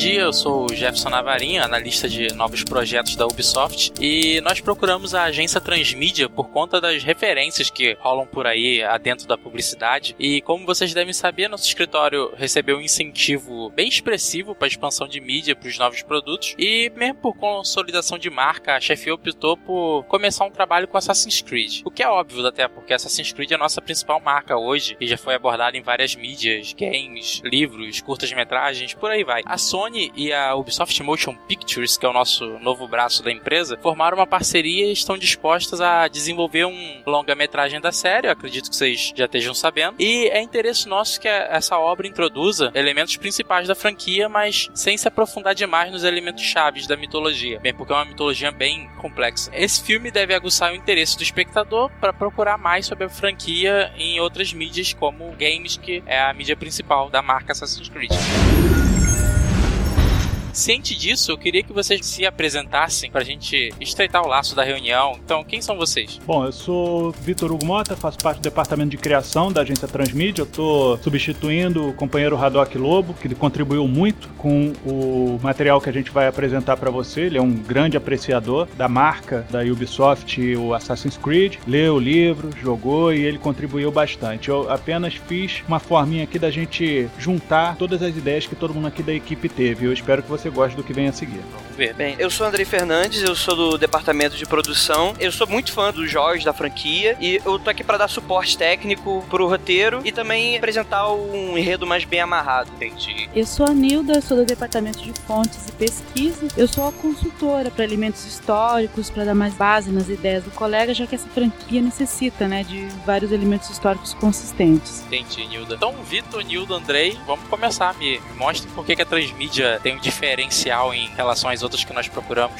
Dia, eu sou o Jefferson Navarinho, analista de novos projetos da Ubisoft, e nós procuramos a agência Transmídia por conta das referências que rolam por aí adentro da publicidade. E como vocês devem saber, nosso escritório recebeu um incentivo bem expressivo para a expansão de mídia para os novos produtos, e mesmo por consolidação de marca, a chefe optou por começar um trabalho com Assassin's Creed. O que é óbvio, até porque Assassin's Creed é a nossa principal marca hoje e já foi abordada em várias mídias, games, livros, curtas-metragens, por aí vai. A Sony Sony e a Ubisoft Motion Pictures, que é o nosso novo braço da empresa, formaram uma parceria e estão dispostas a desenvolver um longa-metragem da série, eu acredito que vocês já estejam sabendo. E é interesse nosso que essa obra introduza elementos principais da franquia, mas sem se aprofundar demais nos elementos chaves da mitologia, bem porque é uma mitologia bem complexa. Esse filme deve aguçar o interesse do espectador para procurar mais sobre a franquia em outras mídias, como games, que é a mídia principal da marca Assassin's Creed. Ciente disso, eu queria que vocês se apresentassem pra gente estreitar o laço da reunião. Então, quem são vocês? Bom, eu sou Vitor Hugo Mota, faço parte do departamento de criação da agência Transmídia. Eu tô substituindo o companheiro Radoc Lobo, que contribuiu muito com o material que a gente vai apresentar para você. Ele é um grande apreciador da marca da Ubisoft, o Assassin's Creed. Leu o livro, jogou e ele contribuiu bastante. Eu apenas fiz uma forminha aqui da gente juntar todas as ideias que todo mundo aqui da equipe teve. Eu espero que você você gosta do que vem a seguir. Vamos ver. Bem, eu sou Andrei Fernandes, eu sou do departamento de produção. Eu sou muito fã dos jogos da franquia e eu tô aqui para dar suporte técnico pro roteiro e também apresentar um enredo mais bem amarrado. Entendi. Eu sou a Nilda, sou do departamento de fontes e pesquisa. Eu sou a consultora para elementos históricos, para dar mais base nas ideias do colega, já que essa franquia necessita, né, de vários elementos históricos consistentes. Entendi, Nilda. Então, Vitor, Nilda, Andrei, vamos começar. Me, me mostre por que a Transmídia tem um diferente diferencial em relação às outras que nós procuramos?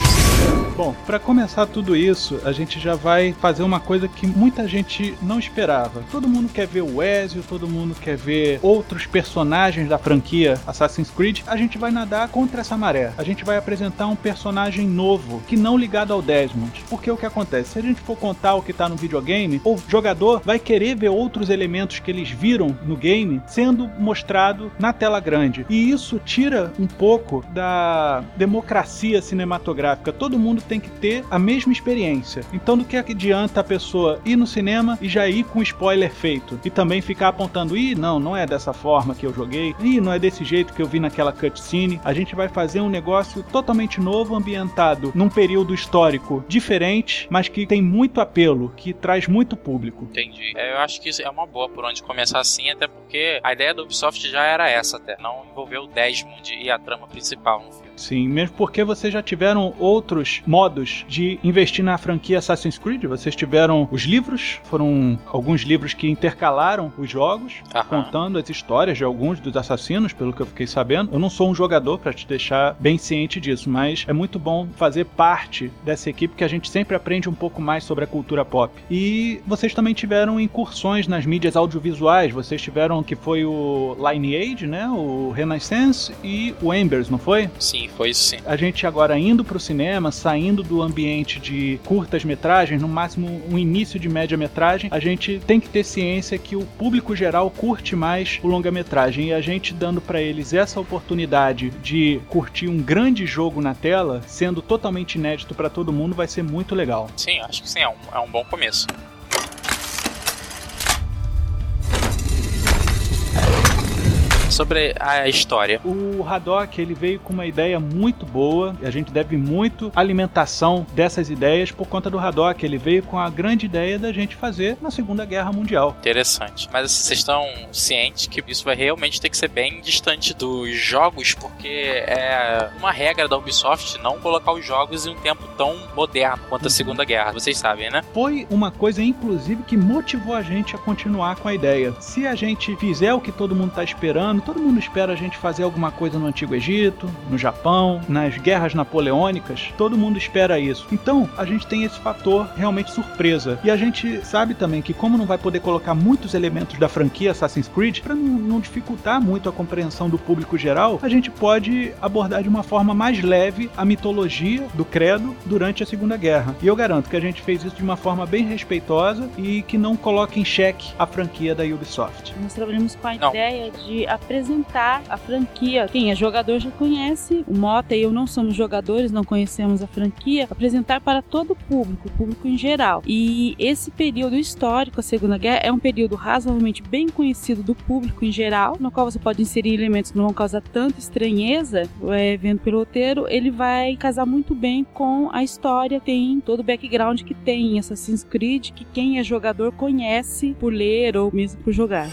Bom, para começar tudo isso, a gente já vai fazer uma coisa que muita gente não esperava. Todo mundo quer ver o Ezio, todo mundo quer ver outros personagens da franquia Assassin's Creed. A gente vai nadar contra essa maré. A gente vai apresentar um personagem novo, que não ligado ao Desmond. Porque o que acontece? Se a gente for contar o que tá no videogame, o jogador vai querer ver outros elementos que eles viram no game sendo mostrado na tela grande. E isso tira um pouco da democracia cinematográfica. Todo mundo tem que ter a mesma experiência. Então, do que adianta a pessoa ir no cinema e já ir com spoiler feito? E também ficar apontando, ih, não, não é dessa forma que eu joguei, ih, não é desse jeito que eu vi naquela cutscene. A gente vai fazer um negócio totalmente novo, ambientado num período histórico diferente, mas que tem muito apelo, que traz muito público. Entendi. É, eu acho que isso é uma boa por onde começar assim, até porque a ideia do Ubisoft já era essa, até não envolver o Desmond e a trama principal filme. Sim, mesmo porque vocês já tiveram outros modos de investir na franquia Assassin's Creed. Vocês tiveram os livros, foram alguns livros que intercalaram os jogos, Aham. contando as histórias de alguns dos assassinos, pelo que eu fiquei sabendo. Eu não sou um jogador para te deixar bem ciente disso, mas é muito bom fazer parte dessa equipe que a gente sempre aprende um pouco mais sobre a cultura pop. E vocês também tiveram incursões nas mídias audiovisuais. Vocês tiveram que foi o Lineage, né? O Renaissance e o Embers, não foi? Sim, foi isso sim. A gente agora indo pro cinema, saindo do ambiente de curtas metragens, no máximo um início de média metragem, a gente tem que ter ciência que o público geral curte mais o longa metragem e a gente dando para eles essa oportunidade de curtir um grande jogo na tela, sendo totalmente inédito para todo mundo, vai ser muito legal. Sim, acho que sim, é um, é um bom começo. Sobre a história. O Haddock ele veio com uma ideia muito boa e a gente deve muito alimentação dessas ideias por conta do Haddock. Ele veio com a grande ideia da gente fazer na Segunda Guerra Mundial. Interessante. Mas assim, vocês estão cientes que isso vai realmente ter que ser bem distante dos jogos, porque é uma regra da Ubisoft não colocar os jogos em um tempo tão moderno quanto a Segunda Guerra. Vocês sabem, né? Foi uma coisa, inclusive, que motivou a gente a continuar com a ideia. Se a gente fizer o que todo mundo está esperando, todo mundo espera a gente fazer alguma coisa no Antigo Egito, no Japão, nas guerras napoleônicas, todo mundo espera isso. Então, a gente tem esse fator realmente surpresa. E a gente sabe também que, como não vai poder colocar muitos elementos da franquia Assassin's Creed, para não, não dificultar muito a compreensão do público geral, a gente pode abordar de uma forma mais leve a mitologia do credo durante a Segunda Guerra. E eu garanto que a gente fez isso de uma forma bem respeitosa e que não coloca em xeque a franquia da Ubisoft. Nós trabalhamos com a Não. ideia de apresentar a franquia. Quem é jogador já conhece, o Mota e eu não somos jogadores, não conhecemos a franquia. Apresentar para todo o público, o público em geral. E esse período histórico, a Segunda Guerra, é um período razoavelmente bem conhecido do público em geral, no qual você pode inserir elementos que não vão causar tanta estranheza, é, vendo pelo roteiro, ele vai casar muito bem com a história, tem todo o background que tem em Assassin's Creed, que quem é jogador conhece por ler ou mesmo por jogar.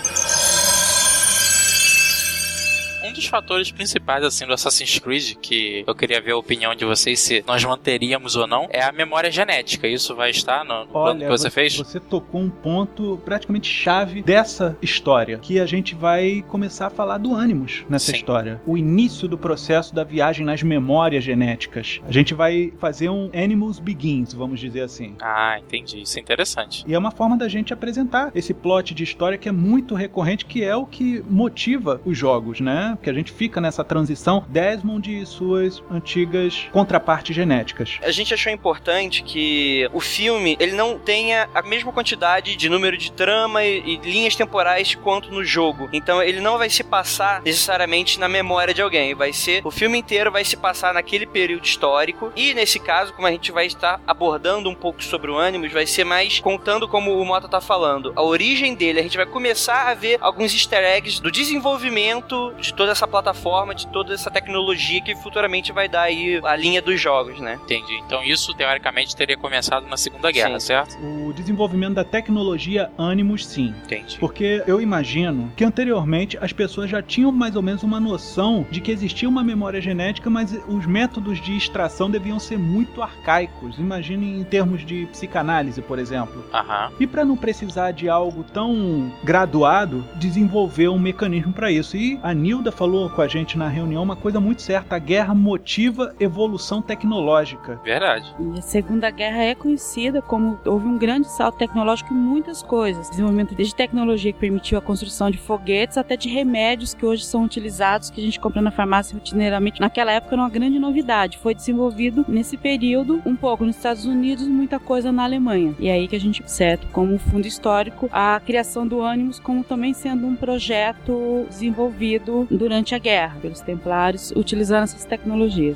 Dos fatores principais assim do Assassin's Creed que eu queria ver a opinião de vocês se nós manteríamos ou não é a memória genética. Isso vai estar no, no plano que você, fez? Você tocou um ponto praticamente chave dessa história, que a gente vai começar a falar do Animus nessa Sim. história. O início do processo da viagem nas memórias genéticas. A gente vai fazer um Animus Begins, vamos dizer assim. Ah, entendi. Isso é interessante. E é uma forma da gente apresentar esse plot de história que é muito recorrente, que é o que motiva os jogos, né? Que a gente fica nessa transição Desmond e suas antigas contrapartes genéticas. A gente achou importante que o filme ele não tenha a mesma quantidade de número de trama e, e linhas temporais quanto no jogo. Então ele não vai se passar necessariamente na memória de alguém. Vai ser o filme inteiro vai se passar naquele período histórico. E nesse caso, como a gente vai estar abordando um pouco sobre o Animus, vai ser mais contando como o Mota tá falando, a origem dele. A gente vai começar a ver alguns easter eggs do desenvolvimento de toda essa plataforma, de toda essa tecnologia que futuramente vai dar aí a linha dos jogos, né? Entendi. Então isso teoricamente teria começado na Segunda Guerra, Sim. certo? O desenvolvimento da tecnologia Animus, sim. Entendi. Porque eu imagino que anteriormente as pessoas já tinham mais ou menos uma noção de que existia uma memória genética, mas os métodos de extração deviam ser muito arcaicos. Imagine em termos de psicanálise, por exemplo. Aham. E para não precisar de algo tão graduado, desenvolver um mecanismo para isso. E a Nilda falou com a gente na reunião uma coisa muito certa: a guerra motiva evolução tecnológica. Verdade. E a Segunda Guerra é conhecida como houve um grande salto tecnológico em muitas coisas. Desenvolvimento desde tecnologia que permitiu a construção de foguetes até de remédios que hoje são utilizados, que a gente compra na farmácia rotineiramente. Naquela época era uma grande novidade. Foi desenvolvido nesse período, um pouco nos Estados Unidos, muita coisa na Alemanha. E é aí que a gente, certo, como fundo histórico, a criação do Animus como também sendo um projeto desenvolvido durante a guerra pelos templários, utilizando essas tecnologias.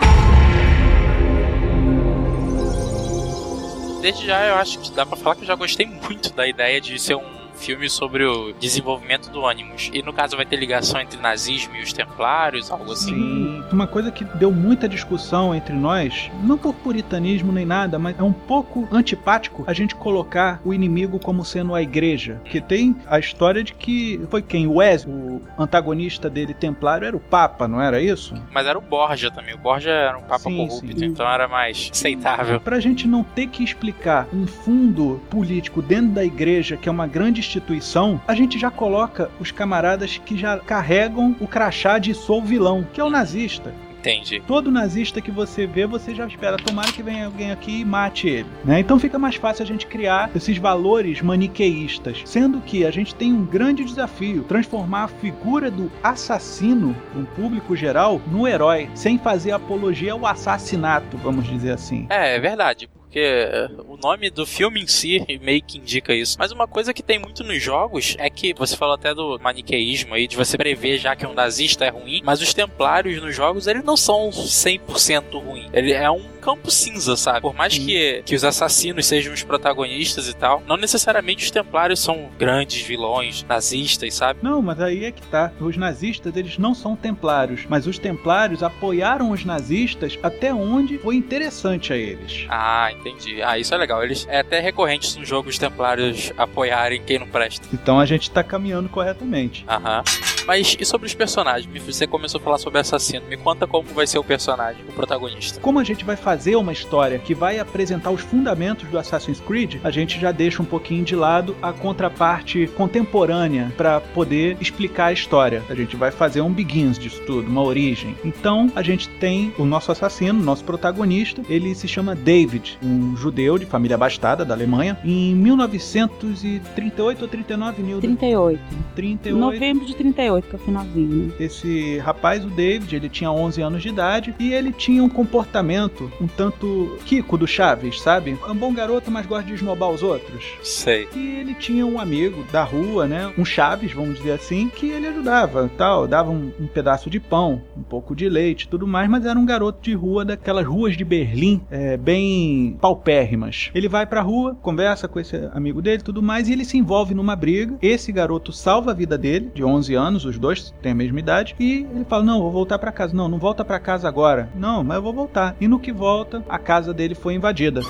Desde já eu acho que dá pra falar que eu já gostei muito da ideia de ser um filme sobre o desenvolvimento do Animus. E no caso vai ter ligação entre nazismo e os templários, algo assim. Sim. Uma coisa que deu muita discussão entre nós, não por puritanismo nem nada, mas é um pouco antipático a gente colocar o inimigo como sendo a igreja. Que tem a história de que foi quem? O Wesley, o antagonista dele templário, era o Papa, não era isso? Mas era o Borgia também. O Borgia era um papa Sim, corrupto, sim. então era mais aceitável. Pra gente não ter que explicar um fundo político dentro da igreja, que é uma grande instituição, a gente já coloca os camaradas que já carregam o crachá de sou vilão, que é o nazista. Entendi. Todo nazista que você vê, você já espera, tomara que venha alguém aqui e mate ele. Né? Então fica mais fácil a gente criar esses valores maniqueístas. Sendo que a gente tem um grande desafio: transformar a figura do assassino, um público geral, no herói, sem fazer apologia ao assassinato, vamos dizer assim. É, é verdade. Porque eh, o nome do filme em si meio que indica isso. Mas uma coisa que tem muito nos jogos é que você falou até do maniqueísmo aí, de você prever já que um nazista é ruim, mas os templários nos jogos eles não são 100% ruim. Ele é um campo cinza, sabe? Por mais que, que os assassinos sejam os protagonistas e tal, não necessariamente os templários são grandes vilões, nazistas, sabe? Não, mas aí é que tá. Os nazistas, eles não são templários, mas os templários apoiaram os nazistas até onde foi interessante a eles. Ah, entendi. Ah, isso é legal. Eles é até recorrente no jogo os templários apoiarem quem não presta. Então a gente tá caminhando corretamente. Aham. Mas e sobre os personagens? Você começou a falar sobre assassino. Me conta como vai ser o personagem, o protagonista. Como a gente vai fazer uma história que vai apresentar os fundamentos do Assassin's Creed, a gente já deixa um pouquinho de lado a contraparte contemporânea para poder explicar a história. A gente vai fazer um begins disso tudo, uma origem. Então a gente tem o nosso assassino, nosso protagonista. Ele se chama David, um judeu de família abastada da Alemanha. Em 1938 ou 39, Nildo? 38. 38. Novembro de 38, que é o finalzinho, né? Esse rapaz, o David, ele tinha 11 anos de idade e ele tinha um comportamento um tanto Kiko do Chaves, sabe? É um bom garoto, mas gosta de esnobar os outros. Sei. E ele tinha um amigo da rua, né? Um Chaves, vamos dizer assim, que ele ajudava, tal, dava um, um pedaço de pão, um pouco de leite, tudo mais, mas era um garoto de rua daquelas ruas de Berlim, é, bem paupérrimas. Ele vai pra rua, conversa com esse amigo dele, tudo mais, e ele se envolve numa briga. Esse garoto salva a vida dele, de 11 anos, os dois têm a mesma idade, e ele fala: "Não, vou voltar pra casa". Não, não volta pra casa agora. Não, mas eu vou voltar. E no que volta, a casa dele foi invadida.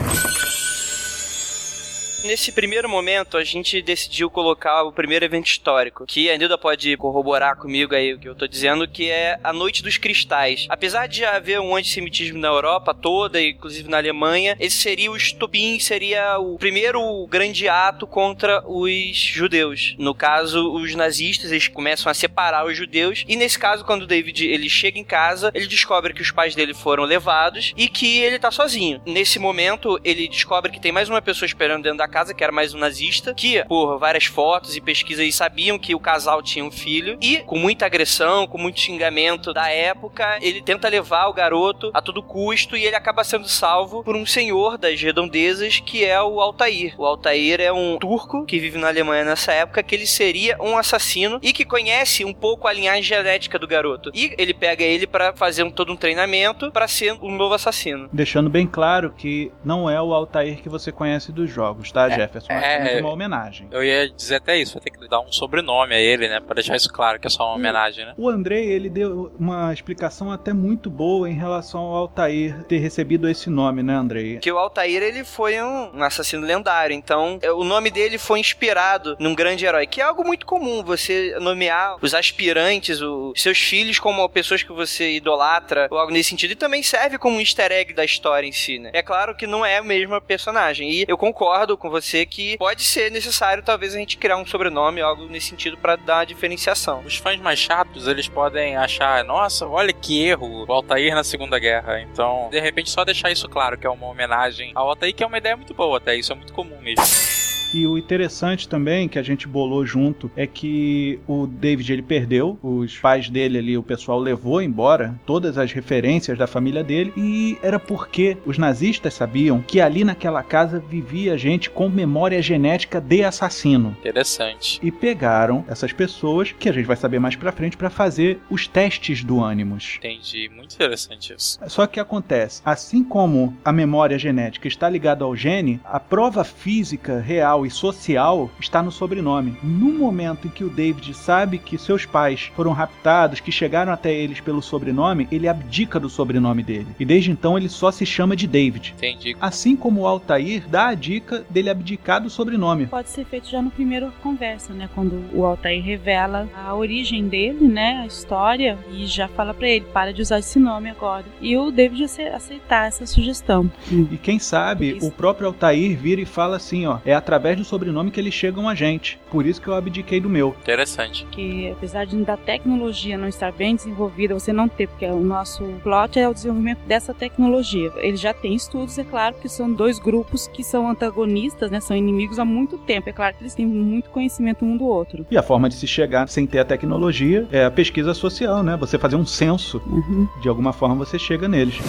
Nesse primeiro momento, a gente decidiu colocar o primeiro evento histórico, que a Nilda pode corroborar comigo aí o que eu tô dizendo, que é a Noite dos Cristais. Apesar de haver um antissemitismo na Europa toda, inclusive na Alemanha, esse seria o estopim, seria o primeiro grande ato contra os judeus. No caso, os nazistas, eles começam a separar os judeus, e nesse caso, quando o David ele chega em casa, ele descobre que os pais dele foram levados e que ele tá sozinho. Nesse momento, ele descobre que tem mais uma pessoa esperando dentro da casa, que era mais um nazista, que, por várias fotos e pesquisas, sabiam que o casal tinha um filho, e com muita agressão, com muito xingamento da época, ele tenta levar o garoto a todo custo e ele acaba sendo salvo por um senhor das redondezas que é o Altair. O Altair é um turco que vive na Alemanha nessa época, que ele seria um assassino e que conhece um pouco a linhagem genética do garoto. E ele pega ele para fazer um, todo um treinamento para ser um novo assassino. Deixando bem claro que não é o Altair que você conhece dos jogos, tá, Jefferson? é- apenas uma homenagem. Eu ia dizer até isso, vai ter que dar um sobrenome a ele, né? Pra deixar isso claro que é só uma homenagem, né? O Andrei, ele deu uma explicação até muito boa em relação ao Altair ter recebido esse nome, né, Andrei? Que o Altair ele foi um, um assassino lendário, então é, o nome dele foi inspirado num grande herói, que é algo muito comum, você nomear os aspirantes, os seus filhos como pessoas que você idolatra, ou algo nesse sentido, e também serve como um easter egg da história em si, né? É claro que não é a mesma personagem, e eu concordo com você que pode ser necessário talvez a gente criar um sobrenome, algo nesse sentido, pra dar diferenciação. Os fãs mais chatos, eles podem achar, nossa, olha que erro, o Altair na Segunda Guerra. Então, de repente, só deixar isso claro, que é uma homenagem ao Altair, que é uma ideia muito boa até, isso é muito comum mesmo. E o interessante também que a gente bolou junto é que o David ele perdeu, os pais dele ali, o pessoal levou embora todas as referências da família dele e era porque os nazistas sabiam que ali naquela casa vivia gente com memória genética de assassino. Interessante. E pegaram essas pessoas, que a gente vai saber mais pra frente, pra fazer os testes do Animus. Entendi. Muito interessante isso. Só que acontece, assim como a memória genética está ligada ao gene, a prova física real e social está no sobrenome. No momento em que o David sabe que seus pais foram raptados, que chegaram até eles pelo sobrenome, ele abdica do sobrenome dele. E desde então ele só se chama de David. Entendi. Assim como o Altair dá a dica dele abdicar do sobrenome. Pode ser feito já no primeiro conversa, né? Quando o Altair revela a origem dele, né? A história, e já fala pra ele, para de usar esse nome agora. E o David ace- aceitar essa sugestão. E quem sabe Isso. o próprio Altair vira e fala assim, ó, é através do sobrenome que eles chegam a gente. Por isso que eu abdiquei do meu. Interessante. que apesar de da tecnologia não estar bem desenvolvida, você não ter, porque o nosso plot é o desenvolvimento dessa tecnologia. Ele já tem estudos, é claro, que são dois grupos que são antagonistas, né, são inimigos há muito tempo. É claro que eles têm muito conhecimento um do outro. E a forma de se chegar sem ter a tecnologia é a pesquisa social, né? Você fazer um censo, Uhum. de alguma forma você chega neles.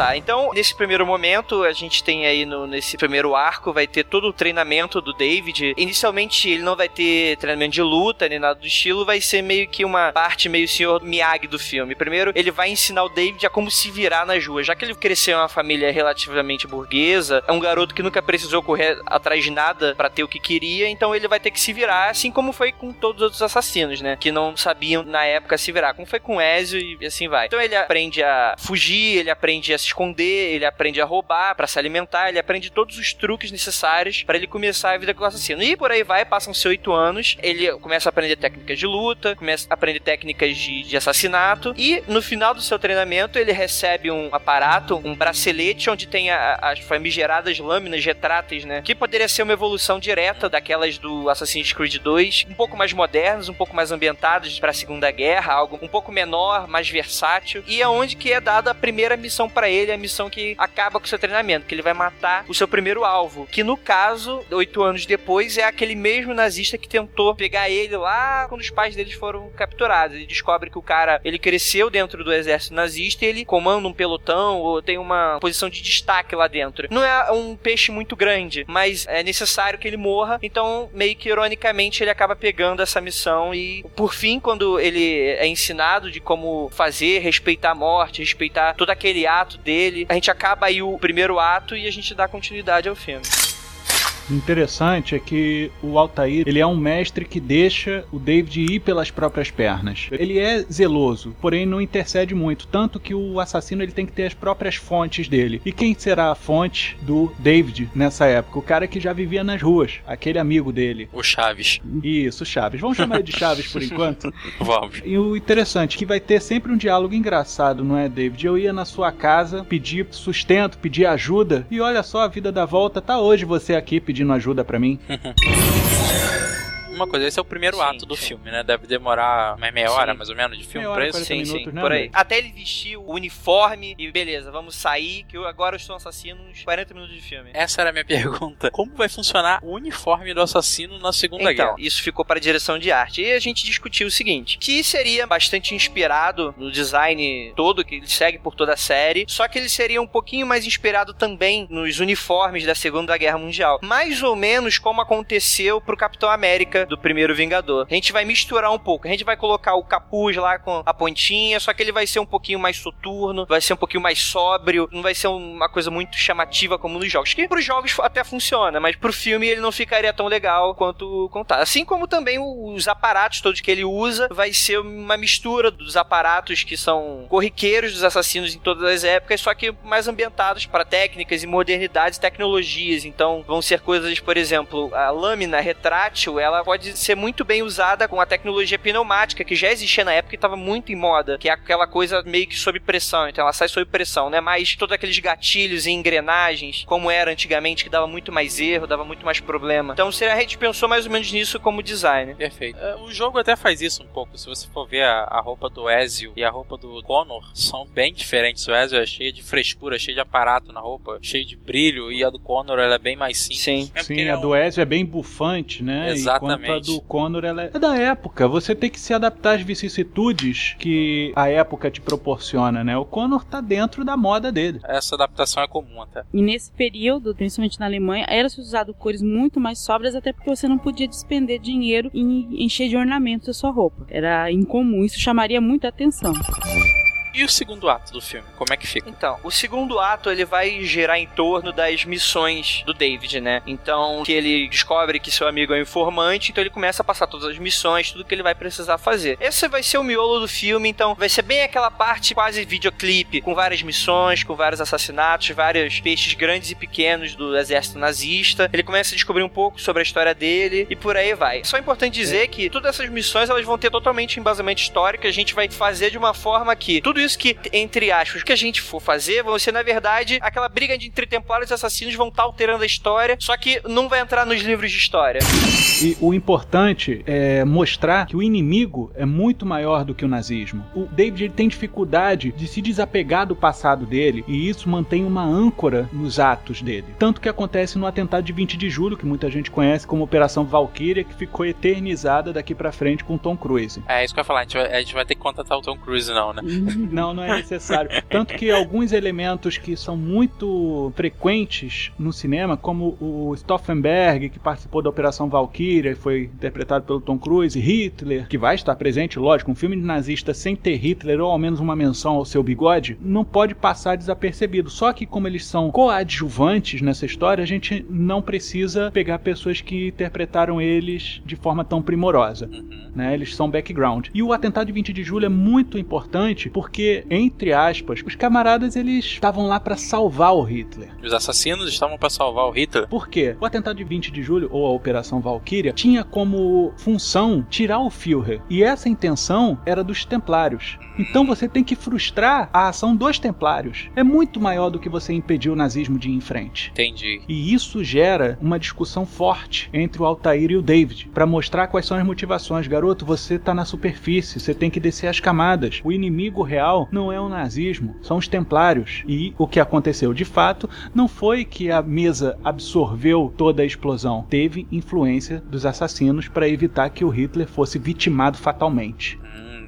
Tá, então, nesse primeiro momento, a gente tem aí no, nesse primeiro arco, vai ter todo o treinamento do David. Inicialmente, ele não vai ter treinamento de luta, nem nada do estilo, vai ser meio que uma parte meio senhor Miyagi do filme. Primeiro, ele vai ensinar o David a como se virar nas ruas. Já que ele cresceu em uma família relativamente burguesa, é um garoto que nunca precisou correr atrás de nada para ter o que queria, então ele vai ter que se virar, assim como foi com todos os outros assassinos, né? Que não sabiam na época se virar, como foi com Ezio e assim vai. Então ele aprende a fugir, ele aprende a se esconder, ele aprende a roubar para se alimentar, ele aprende todos os truques necessários para ele começar a vida com o assassino. E por aí vai, passam-se oito anos, ele começa a aprender técnicas de luta, começa a aprender técnicas de, de assassinato, e no final do seu treinamento ele recebe um aparato, um bracelete onde tem a, as famigeradas lâminas retráteis, né? Que poderia ser uma evolução direta daquelas do Assassin's Creed 2, um pouco mais modernas, um pouco mais ambientadas para a Segunda Guerra, algo um pouco menor, mais versátil, e é onde que é dada a primeira missão para ele, a missão que acaba com o seu treinamento, que ele vai matar o seu primeiro alvo, que no caso, oito anos depois, é aquele mesmo nazista que tentou pegar ele lá quando os pais deles foram capturados. Ele descobre que o cara, ele cresceu dentro do exército nazista e ele comanda um pelotão ou tem uma posição de destaque lá dentro. Não é um peixe muito grande, mas é necessário que ele morra, então meio que ironicamente ele acaba pegando essa missão e por fim, quando ele é ensinado de como fazer, respeitar a morte, respeitar todo aquele ato dele, a gente acaba aí o primeiro ato e a gente dá continuidade ao filme. O interessante é que o Altair, ele é um mestre que deixa o David ir pelas próprias pernas. Ele é zeloso, porém não intercede muito, tanto que o assassino ele tem que ter as próprias fontes dele. E quem será a fonte do David nessa época? O cara que já vivia nas ruas, aquele amigo dele. O Chaves. Isso, Chaves. Vamos chamar ele de Chaves por enquanto? Vamos. E o interessante é que vai ter sempre um diálogo engraçado, não é, David? Eu ia na sua casa pedir sustento, pedir ajuda, e olha só, a vida dá volta, tá hoje você aqui pedindo pedindo ajuda para mim. uma coisa, esse é o primeiro sim, ato do sim. filme, né? Deve demorar mais meia hora, sim. mais ou menos, de filme meia pra isso? Sim, sim, né, por aí. Até ele vestir o uniforme e beleza, vamos sair, que eu, agora eu estou assassino uns 40 minutos de filme. Essa era a minha pergunta. Como vai funcionar o uniforme do assassino na Segunda então, Guerra? isso ficou para a direção de arte. E a gente discutiu o seguinte, que seria bastante inspirado no design todo, que ele segue por toda a série, só que ele seria um pouquinho mais inspirado também nos uniformes da Segunda Guerra Mundial. Mais ou menos como aconteceu pro Capitão América do primeiro Vingador. A gente vai misturar um pouco. A gente vai colocar o capuz lá com a pontinha, só que ele vai ser um pouquinho mais soturno, vai ser um pouquinho mais sóbrio, não vai ser uma coisa muito chamativa como nos jogos. Que pros jogos até funciona, mas pro filme ele não ficaria tão legal quanto contar. Assim como também os aparatos todos que ele usa, vai ser uma mistura dos aparatos que são corriqueiros dos assassinos em todas as épocas, só que mais ambientados para técnicas e modernidades tecnologias. Então vão ser coisas, por exemplo, a lâmina retrátil, ela pode ser muito bem usada com a tecnologia pneumática que já existia na época e estava muito em moda, que é aquela coisa meio que sob pressão, então ela sai sob pressão, né? Mas todos aqueles gatilhos e engrenagens, como era antigamente, que dava muito mais erro, dava muito mais problema. Então a gente pensou mais ou menos nisso como design. Perfeito. É, o jogo até faz isso um pouco. Se você for ver a, a roupa do Ezio e a roupa do Connor, são bem diferentes. O Ezio é cheio de frescura, cheio de aparato na roupa, cheio de brilho, e a do Connor ela é bem mais simples. Sim, é Sim a do Ezio é bem bufante, né? Exatamente. Enquanto a do Connor ela é da época. Você tem que se adaptar às vicissitudes que a época te proporciona, né? O Connor tá dentro da moda dele. Essa adaptação é comum até. E nesse período, principalmente na Alemanha, era-se usado cores muito mais sóbrias, até porque você não podia despender dinheiro em encher de ornamentos a sua roupa. Era incomum, isso chamaria muita atenção. E o segundo ato do filme, como é que fica? Então, o segundo ato ele vai gerar em torno das missões do David, né? Então, que ele descobre que seu amigo é um informante, então ele começa a passar todas as missões, tudo que ele vai precisar fazer. Esse vai ser o miolo do filme, então vai ser bem aquela parte quase videoclipe, com várias missões, com vários assassinatos, vários peixes grandes e pequenos do exército nazista. Ele começa a descobrir um pouco sobre a história dele e por aí vai. Só é importante dizer que todas essas missões elas vão ter totalmente embasamento histórico, a gente vai fazer de uma forma que tudo isso que, entre aspas, que a gente for fazer, vão ser, na verdade, aquela briga entre templários e assassinos vão estar tá alterando a história, só que não vai entrar nos livros de história. E o importante é mostrar que o inimigo é muito maior do que o nazismo. O David ele tem dificuldade de se desapegar do passado dele e isso mantém uma âncora nos atos dele. Tanto que acontece no atentado de 20 de julho, que muita gente conhece como Operação Valkyria, que ficou eternizada daqui para frente com Tom Cruise. É isso que eu ia falar, a gente vai, a gente vai ter que contratar o Tom Cruise não, né? Não, não é necessário. Tanto que alguns elementos que são muito frequentes no cinema, como o Stauffenberg, que participou da Operação Valkyria e foi interpretado pelo Tom Cruise, e Hitler, que vai estar presente, lógico, um filme de nazista sem ter Hitler ou ao menos uma menção ao seu bigode, não pode passar desapercebido. Só que como eles são coadjuvantes nessa história, a gente não precisa pegar pessoas que interpretaram eles de forma tão primorosa. Uhum. Né? Eles são background. E o atentado de 20 de julho é muito importante porque, entre aspas, os camaradas eles estavam lá para salvar o Hitler. Os assassinos estavam para salvar o Hitler. Por quê? O atentado de 20 de julho, ou a Operação Valkyria, tinha como função tirar o Führer. E essa intenção era dos Templários. Então você tem que frustrar a ação dos Templários. É muito maior do que você impedir o nazismo de ir em frente. Entendi. E isso gera uma discussão forte entre o Altair e o David, para mostrar quais são as motivações. Garoto, você tá na superfície, você tem que descer as camadas. O inimigo real não é o nazismo, são os templários. E o que aconteceu de fato não foi que a mesa absorveu toda a explosão, teve influência dos assassinos para evitar que o Hitler fosse vitimado fatalmente.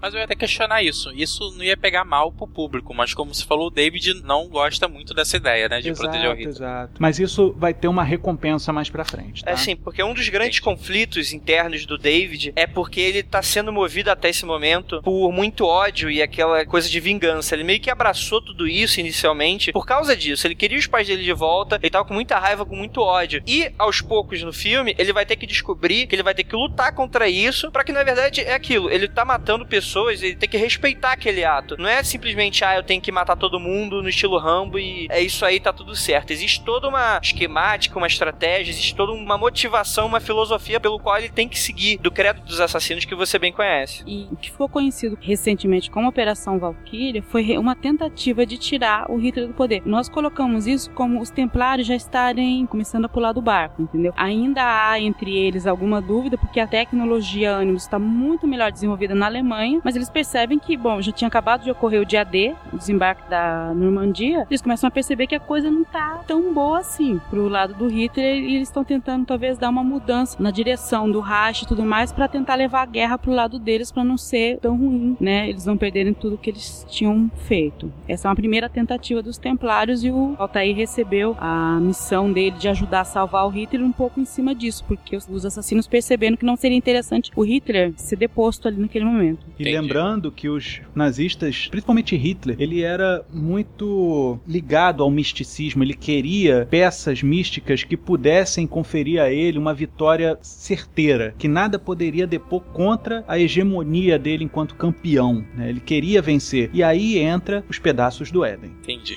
Mas eu ia até questionar isso. Isso não ia pegar mal pro público, mas como você falou, o David não gosta muito dessa ideia, né? De exato, proteger o Hitler. exato. Mas isso vai ter uma recompensa mais pra frente, tá? É sim, porque um dos grandes conflitos internos do David é porque ele tá sendo movido até esse momento por muito ódio e aquela coisa de vingança. Ele meio que abraçou tudo isso inicialmente por causa disso. Ele queria os pais dele de volta, ele tava com muita raiva, com muito ódio. E aos poucos no filme, ele vai ter que descobrir que ele vai ter que lutar contra isso, para que na verdade é aquilo. Ele tá matando pessoas, ele tem que respeitar aquele ato. Não é simplesmente, ah, eu tenho que matar todo mundo no estilo Rambo e é isso aí, tá tudo certo. Existe toda uma esquemática, uma estratégia, existe toda uma motivação, uma filosofia pelo qual ele tem que seguir do credo dos assassinos que você bem conhece. E o que ficou conhecido recentemente como Operação Valkyria foi uma tentativa de tirar o Hitler do poder. Nós colocamos isso como os templários já estarem começando a pular do barco, entendeu? Ainda há entre eles alguma dúvida, porque a tecnologia Animus está muito melhor desenvolvida na Alemanha, mas eles percebem que, bom, já tinha acabado de ocorrer o dia D, o desembarque da Normandia, eles começam a perceber que a coisa não tá tão boa assim pro lado do Hitler e eles estão tentando talvez dar uma mudança na direção do Reich e tudo mais para tentar levar a guerra pro lado deles para não ser tão ruim, né? Eles não perderem tudo que eles tinham feito. Essa é uma primeira tentativa dos Templários e o Altair recebeu a missão dele de ajudar a salvar o Hitler um pouco em cima disso, porque os, os assassinos perceberam que não seria interessante o Hitler ser deposto ali naquele momento. E Entendi. lembrando que os nazistas, principalmente Hitler, ele era muito ligado ao misticismo, ele queria peças místicas que pudessem conferir a ele uma vitória certeira, que nada poderia depor contra a hegemonia dele enquanto campeão. né? Ele queria vencer. E aí entra os pedaços do Éden. Entendi.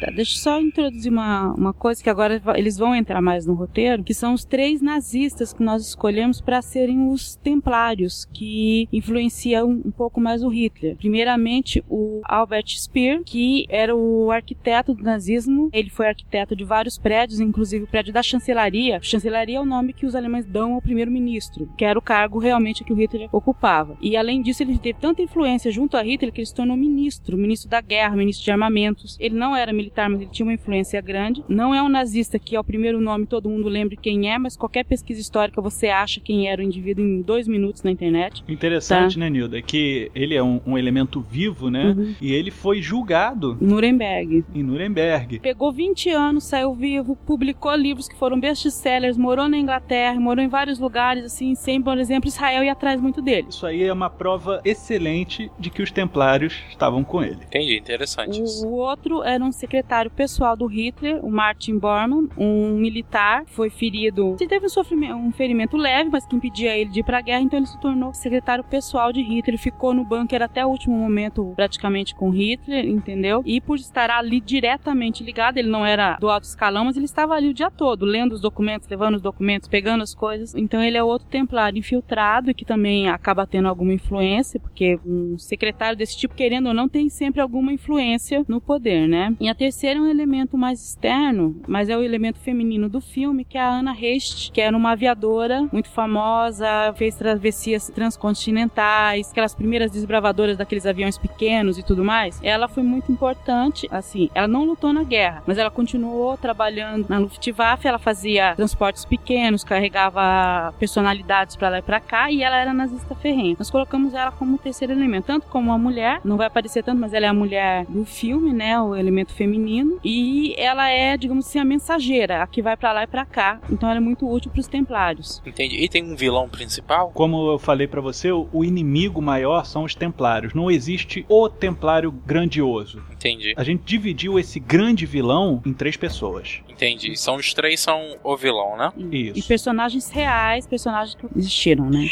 Tá, deixa eu só introduzir uma, uma coisa que agora eles vão entrar mais no roteiro, que são os três nazistas que nós escolhemos para serem os templários, que influenciam um pouco mais o Hitler. Primeiramente, o Albert Speer, que era o arquiteto do nazismo. Ele foi arquiteto de vários prédios, inclusive o prédio da chancelaria. Chancelaria é o nome que os alemães dão ao primeiro-ministro, que era o cargo realmente que o Hitler ocupava. E além disso, ele teve tanta influência junto a Hitler que ele se tornou ministro, ministro da guerra, ministro de armamentos. Ele não era militar, mas ele tinha uma influência grande. Não é um nazista que ao primeiro nome todo mundo lembre quem é, mas qualquer pesquisa histórica você acha quem era o indivíduo em dois minutos na internet. O Interessante, né, Nilda, é que ele é um, um elemento vivo, né? Uhum. E ele foi julgado Nuremberg. em Nuremberg. Pegou 20 anos, saiu vivo, publicou livros que foram best-sellers, morou na Inglaterra, morou em vários lugares, assim, sem, por exemplo, Israel ia atrás muito dele. Isso aí é uma prova excelente de que os templários estavam com ele. Entendi, interessante isso. O outro era um secretário pessoal do Hitler, o Martin Bormann, um militar, foi ferido. Ele teve um, um ferimento leve, mas que impedia ele de ir pra guerra, então ele se tornou secretário pessoal de Hitler. Ficou no bunker até o último momento, praticamente com Hitler, entendeu? E por estar ali diretamente ligado, ele não era do alto escalão, mas ele estava ali o dia todo, lendo os documentos, levando os documentos, pegando as coisas. Então ele é outro templário infiltrado e que também acaba tendo alguma influência, porque um secretário desse tipo, querendo ou não, tem sempre alguma influência no poder, né? E a terceira terceiro é um elemento mais externo, mas é o elemento feminino do filme, que é a Anna Hecht, que era uma aviadora muito famosa, fez travessias transcontinentais, aquelas primeiras desbravadoras daqueles aviões pequenos e tudo mais. Ela foi muito importante, assim, ela não lutou na guerra, mas ela continuou trabalhando na Luftwaffe, ela fazia transportes pequenos, carregava personalidades para lá e para cá, e ela era nazista ferrenha. Nós colocamos ela como terceiro elemento, tanto como uma mulher, não vai aparecer tanto, mas ela é a mulher do filme, né, o elemento feminino, e ela é, digamos assim, a mensageira, a que vai para lá e para cá. Então ela é muito útil para os templários. Entendi. E tem um vilão principal? Como eu falei para você, o inimigo maior são os templários. Não existe o templário grandioso. Entendi. A gente dividiu esse grande vilão em três pessoas. Entendi. São os três são o vilão, né? Isso. E personagens reais, personagens que existiram, né?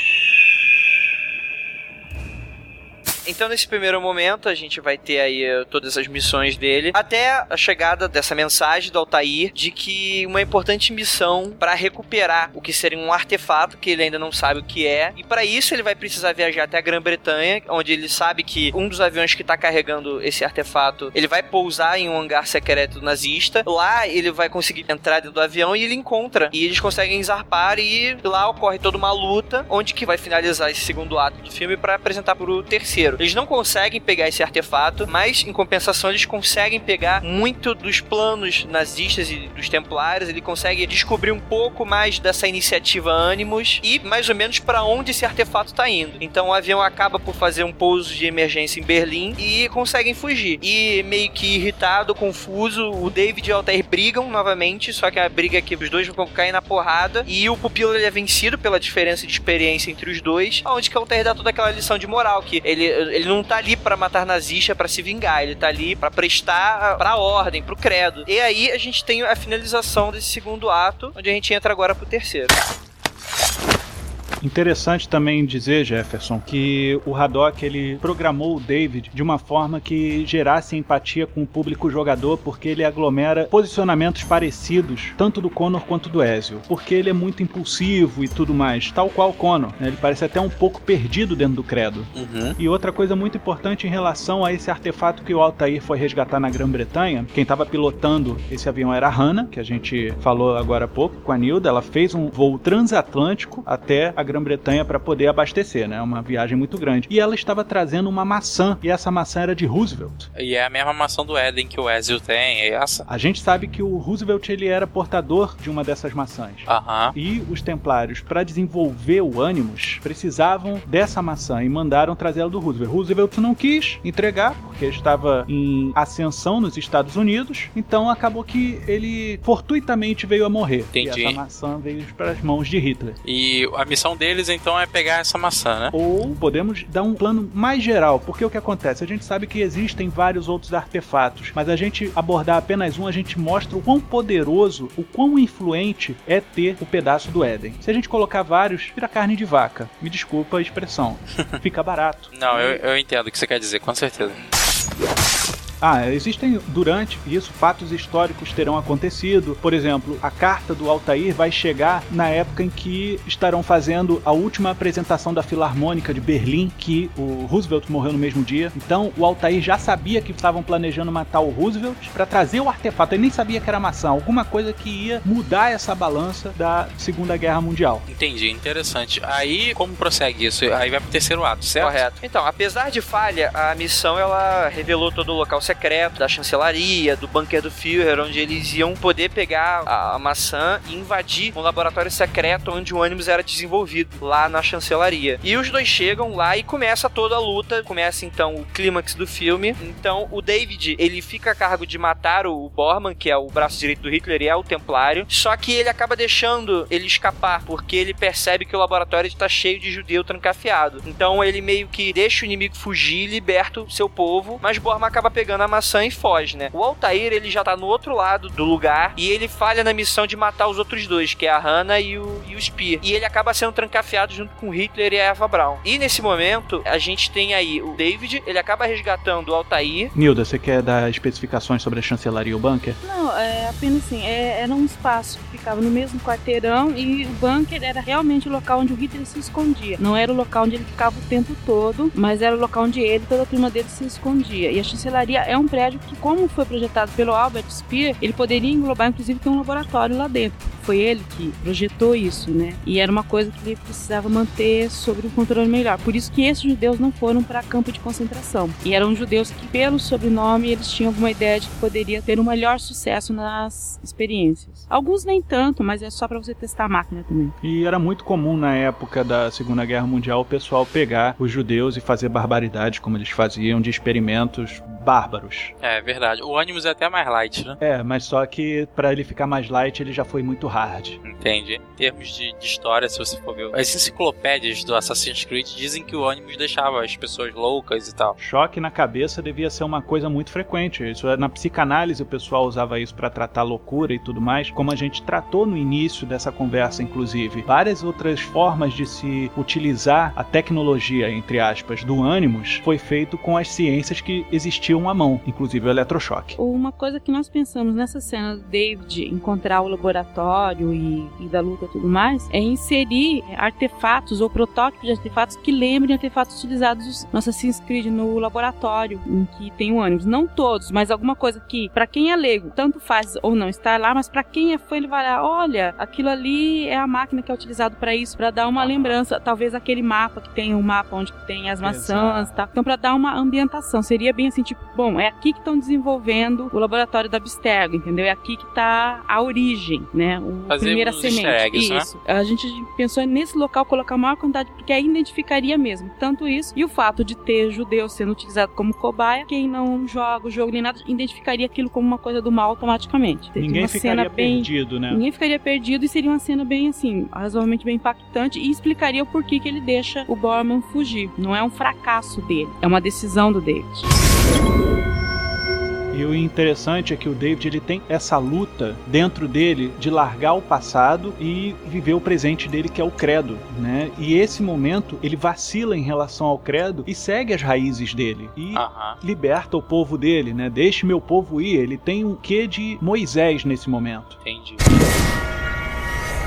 Então, nesse primeiro momento, a gente vai ter aí eh, todas as missões dele, até a chegada dessa mensagem do Altair de que uma importante missão para recuperar o que seria um artefato que ele ainda não sabe o que é, e para isso ele vai precisar viajar até a Grã-Bretanha, onde ele sabe que um dos aviões que tá carregando esse artefato, ele vai pousar em um hangar secreto nazista. Lá ele vai conseguir entrar dentro do avião e ele encontra, e eles conseguem zarpar e lá ocorre toda uma luta, onde que vai finalizar esse segundo ato do filme para apresentar pro terceiro. Eles não conseguem pegar esse artefato, mas em compensação eles conseguem pegar muito dos planos nazistas e dos templários. Ele consegue descobrir um pouco mais dessa iniciativa Animus e mais ou menos para onde esse artefato está indo. Então o avião acaba por fazer um pouso de emergência em Berlim e conseguem fugir. E meio que irritado, confuso, o David e o Altair brigam novamente, só que a briga é que os dois vão cair na porrada e o pupilo é vencido pela diferença de experiência entre os dois, onde que o Altair dá toda aquela lição de moral que ele ele não tá ali para matar nazista para se vingar, ele tá ali para prestar pra ordem, pro credo. E aí a gente tem a finalização desse segundo ato, onde a gente entra agora pro terceiro. Interessante também dizer, Jefferson, que o Haddock ele programou o David de uma forma que gerasse empatia com o público jogador, porque ele aglomera posicionamentos parecidos, tanto do Connor quanto do Ezio, porque ele é muito impulsivo e tudo mais, tal qual o Connor. Né? Ele parece até um pouco perdido dentro do credo. Uhum. E outra coisa muito importante em relação a esse artefato que o Altair foi resgatar na Grã-Bretanha, quem estava pilotando esse avião era a Hannah, que a gente falou agora há pouco com a Nilda. Ela fez um voo transatlântico até a Grã-Bretanha para poder abastecer, né? Uma viagem muito grande. E ela estava trazendo uma maçã, e essa maçã era de Roosevelt. E é a mesma maçã do Éden que o Ezio tem, é essa? A gente sabe que o Roosevelt ele era portador de uma dessas maçãs. Aham. E os Templários, para desenvolver o Animus, precisavam dessa maçã e mandaram trazê-la do Roosevelt. Roosevelt não quis entregar, porque estava em ascensão nos Estados Unidos, então acabou que ele fortuitamente veio a morrer. Entendi. E essa maçã veio para as mãos de Hitler. E a missão deles então é pegar essa maçã, né? Ou podemos dar um plano mais geral, porque o que acontece? A gente sabe que existem vários outros artefatos, mas a gente abordar apenas um, a gente mostra o quão poderoso, o quão influente é ter o pedaço do Éden. Se a gente colocar vários, vira carne de vaca. Me desculpa a expressão. Fica barato. Não, eu, eu entendo o que você quer dizer, com certeza. Ah, existem durante isso fatos históricos terão acontecido. Por exemplo, a carta do Altair vai chegar na época em que estarão fazendo a última apresentação da Filarmônica de Berlim, que o Roosevelt morreu no mesmo dia. Então, o Altair já sabia que estavam planejando matar o Roosevelt para trazer o artefato. Ele nem sabia que era maçã, alguma coisa que ia mudar essa balança da Segunda Guerra Mundial. Entendi, interessante. Aí, como prossegue isso? Aí vai pro terceiro ato, certo? Correto. Então, apesar de falha, a missão ela revelou todo o local secreto da chancelaria, do bunker do Führer, onde eles iam poder pegar a, a maçã e invadir um laboratório secreto onde o Animus era desenvolvido, lá na chancelaria. E os dois chegam lá e começa toda a luta, começa então o clímax do filme. Então, o David, ele fica a cargo de matar o Bormann, que é o braço direito do Hitler e é o Templário, só que ele acaba deixando ele escapar, porque ele percebe que o laboratório está cheio de judeu trancafiado. Então, ele meio que deixa o inimigo fugir liberta o seu povo, mas Bormann acaba pegando a maçã e foge, né? O Altair, ele já tá no outro lado do lugar e ele falha na missão de matar os outros dois, que é a Hannah e o, e o Spear. E ele acaba sendo trancafiado junto com Hitler e a Eva Braun. E nesse momento, a gente tem aí o David, ele acaba resgatando o Altair. Nilda, você quer dar especificações sobre a chancelaria e o bunker? Não, é apenas assim, é, era um espaço que ficava no mesmo quarteirão e o bunker era realmente o local onde o Hitler se escondia. Não era o local onde ele ficava o tempo todo, mas era o local onde ele e toda a turma dele se escondia. E a chancelaria é um prédio que, como foi projetado pelo Albert Speer, ele poderia englobar, inclusive, ter um laboratório lá dentro. Foi ele que projetou isso, né? E era uma coisa que ele precisava manter sobre o controle melhor. Por isso que esses judeus não foram para campo de concentração. E eram judeus que, pelo sobrenome, eles tinham alguma ideia de que poderia ter um melhor sucesso nas experiências. Alguns nem tanto, mas é só para você testar a máquina também. E era muito comum na época da Segunda Guerra Mundial o pessoal pegar os judeus e fazer barbaridades como eles faziam de experimentos bárbaros. É verdade. O Animus é até mais light, né? É, mas só que para ele ficar mais light ele já foi muito hard. Entende? Em termos de, de, história, se você for ver. As enciclopédias do Assassin's Creed dizem que o Animus deixava as pessoas loucas e tal. Choque na cabeça devia ser uma coisa muito frequente. Isso é, na psicanálise o pessoal usava isso para tratar loucura e tudo mais, como a gente tratou no início dessa conversa, inclusive. Várias outras formas de se utilizar a tecnologia, entre aspas, do Animus foi feito com as ciências que existiam à mão, inclusive o eletrochoque. Uma coisa que nós pensamos nessa cena do David encontrar o laboratório e, e da luta e tudo mais é inserir artefatos ou protótipos de artefatos que lembrem artefatos utilizados no Assassin's Creed no laboratório em que tem o Animus. Não todos, mas alguma coisa que, para quem é leigo, tanto faz ou não estar lá, mas para quem é fã, ele vai lá, olha, aquilo ali é a máquina que é utilizado para isso, para dar uma lembrança. Talvez aquele mapa que tem o um mapa onde tem as maçãs, tá? Então, para dar uma ambientação. Seria bem assim, tipo, bom, é aqui que estão desenvolvendo o laboratório da Abstergo, entendeu? É aqui que tá a origem, né? O Fazer primeira semente. Eggs, né? isso. Né? A gente pensou nesse local colocar a maior quantidade, porque aí identificaria mesmo. Tanto isso, e o fato de ter judeus sendo utilizado como cobaia, quem não joga o jogo nem nada, identificaria aquilo como uma coisa do mal automaticamente. Ninguém uma ficaria perdido, bem... né? Ninguém ficaria perdido e seria uma cena bem assim, razoavelmente bem impactante e explicaria o porquê que ele deixa o Borman fugir. Não é um fracasso dele, é uma decisão do David. E o interessante é que o David ele tem essa luta dentro dele de largar o passado e viver o presente dele que é o credo, né? E esse momento ele vacila em relação ao credo e segue as raízes dele e uh -huh. liberta o povo dele, né? Deixe meu povo ir. Ele tem o quê de Moisés nesse momento. Entendi.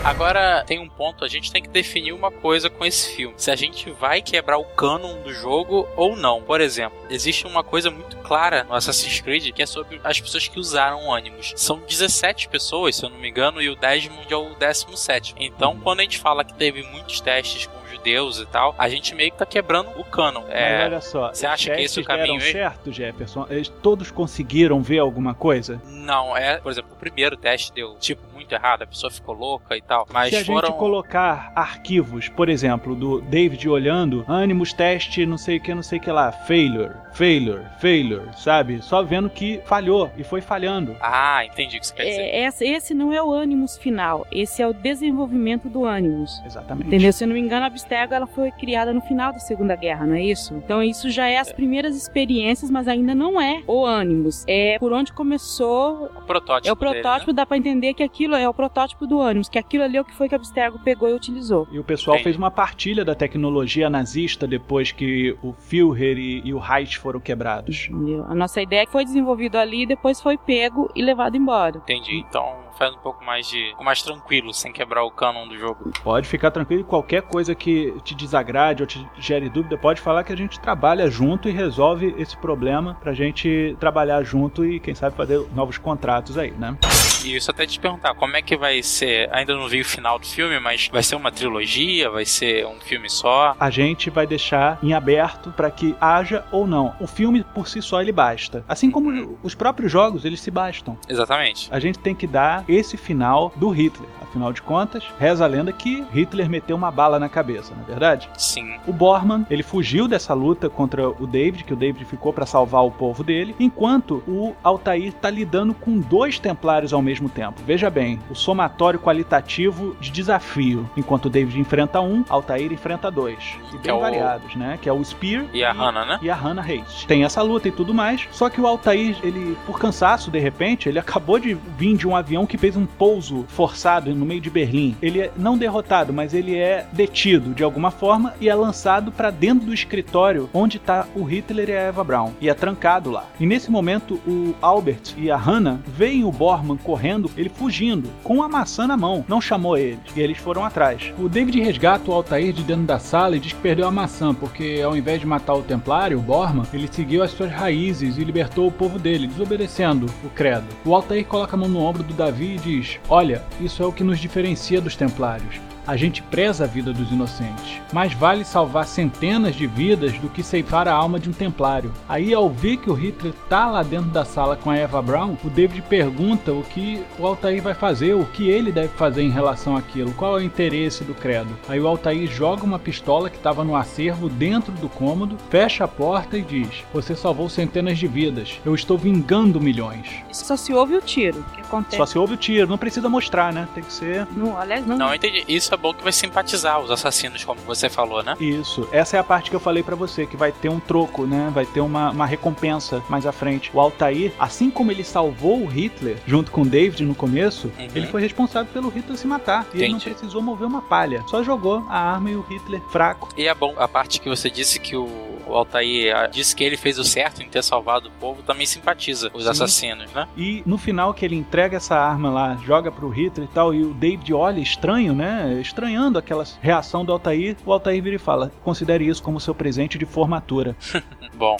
Agora, tem um ponto, a gente tem que definir uma coisa com esse filme. Se a gente vai quebrar o canon do jogo ou não. Por exemplo, existe uma coisa muito clara no Assassin's Creed que é sobre as pessoas que usaram o Animus. São 17 pessoas, se eu não me engano, e o Desmond é o 17. Então, quando a gente fala que teve muitos testes com judeus e tal, a gente meio que tá quebrando o canon. É, Mas olha só, você acha que esse é o caminho deram certo, Jefferson? Eles todos conseguiram ver alguma coisa? Não, é, por exemplo, o primeiro teste deu tipo muito errado, a pessoa ficou louca e tal. Mas Se a foram... gente colocar arquivos, por exemplo, do David olhando, ânimos, teste, não sei o que, não sei o que lá, failure, failure, failure, sabe? Só vendo que falhou e foi falhando. Ah, entendi o que você quer dizer. É, esse, esse não é o ânimos final, esse é o desenvolvimento do ânimos. Exatamente. Entendeu? Se eu não me engano, Abstergo ela foi criada no final da Segunda Guerra, não é isso? Então isso já é as primeiras experiências, mas ainda não é o ânimos. É por onde começou. O protótipo. É o protótipo, dele, né? dá pra entender que aquilo é o protótipo do ânimos, que aquilo ali é o que foi que a Abstergo pegou e utilizou. E o pessoal fez uma partilha da tecnologia nazista depois que o Führer e, e o Reich foram quebrados. Entendeu? A nossa ideia é foi desenvolvido ali, depois foi pego e levado embora. Entendi. Então faz um pouco mais de. mais tranquilo, sem quebrar o canon do jogo. Pode ficar tranquilo. Qualquer coisa que te desagrade ou te gere dúvida, pode falar que a gente trabalha junto e resolve esse problema pra gente trabalhar junto e, quem sabe, fazer novos contratos aí, né? E isso até te perguntar, como é que vai ser? Ainda não vi o final do filme, mas vai ser uma trilogia? Vai ser um filme só? A gente vai deixar em aberto para que haja ou não. O filme por si só ele basta. Assim como uhum. os próprios jogos, eles se bastam. Exatamente. A gente tem que dar esse final do Hitler. Afinal de contas, reza a lenda que Hitler meteu uma bala na cabeça, não é verdade? Sim. O Bormann, ele fugiu dessa luta contra o David, que o David ficou para salvar o povo dele, enquanto o Altair tá lidando com dois templários ao mesmo tempo. Veja bem, o somatório qualitativo de desafio. Enquanto o David enfrenta um, Altair enfrenta dois. E bem é variados, né? Que é o Spear e a Hannah, né? E a Hannah Hayes. Tem essa luta e tudo mais, só que o Altair, ele, por cansaço, de repente, ele acabou de vir de um avião que fez um pouso forçado no meio de Berlim. Ele é não derrotado, mas ele é detido de alguma forma e é lançado para dentro do escritório onde tá o Hitler e a Eva Braun. E é trancado lá. E nesse momento, o Albert e a Hannah veem o correndo correndo, ele fugindo, com a maçã na mão. Não chamou eles, e eles foram atrás. O David resgata o Altair de dentro da sala e diz que perdeu a maçã, porque ao invés de matar o Templário, o Borman, ele seguiu as suas raízes e libertou o povo dele, desobedecendo o credo. O Altair coloca a mão no ombro do Davi e diz: Olha, isso é o que nos diferencia dos Templários a gente preza a vida dos inocentes. Mais vale salvar centenas de vidas do que ceifar a alma de um templário. Aí, ao ver que o Hitler tá lá dentro da sala com a Eva Brown, o David pergunta o que o Altair vai fazer, o que ele deve fazer em relação àquilo, qual é o interesse do credo. Aí o Altair joga uma pistola que estava no acervo dentro do cômodo, fecha a porta e diz: Você salvou centenas de vidas, eu estou vingando milhões. Isso só se ouve o tiro. que acontece? Só se ouve o tiro, não precisa mostrar, né? Tem que ser. Não, aliás, não. Não, entendi. Isso é bom que vai simpatizar os assassinos, como você falou, né? Isso. Essa é a parte que eu falei para você, que vai ter um troco, né? Vai ter uma, uma recompensa mais à frente. O Altair, assim como ele salvou o Hitler, junto com o David no começo, Uhum. ele foi responsável pelo Hitler se matar. E ele não Entendi. precisou mover uma palha. Só jogou a arma e o Hitler fraco. E é bom, a parte que você disse que o, o Altair ah, disse que ele fez o certo em ter salvado o povo, também simpatiza os Sim. assassinos, né? E no final que ele entrega essa arma lá, joga pro Hitler e tal, e o David olha estranho, né? Estranhando aquela reação do Altair, o Altair vira e fala: considere isso como seu presente de formatura. Bom,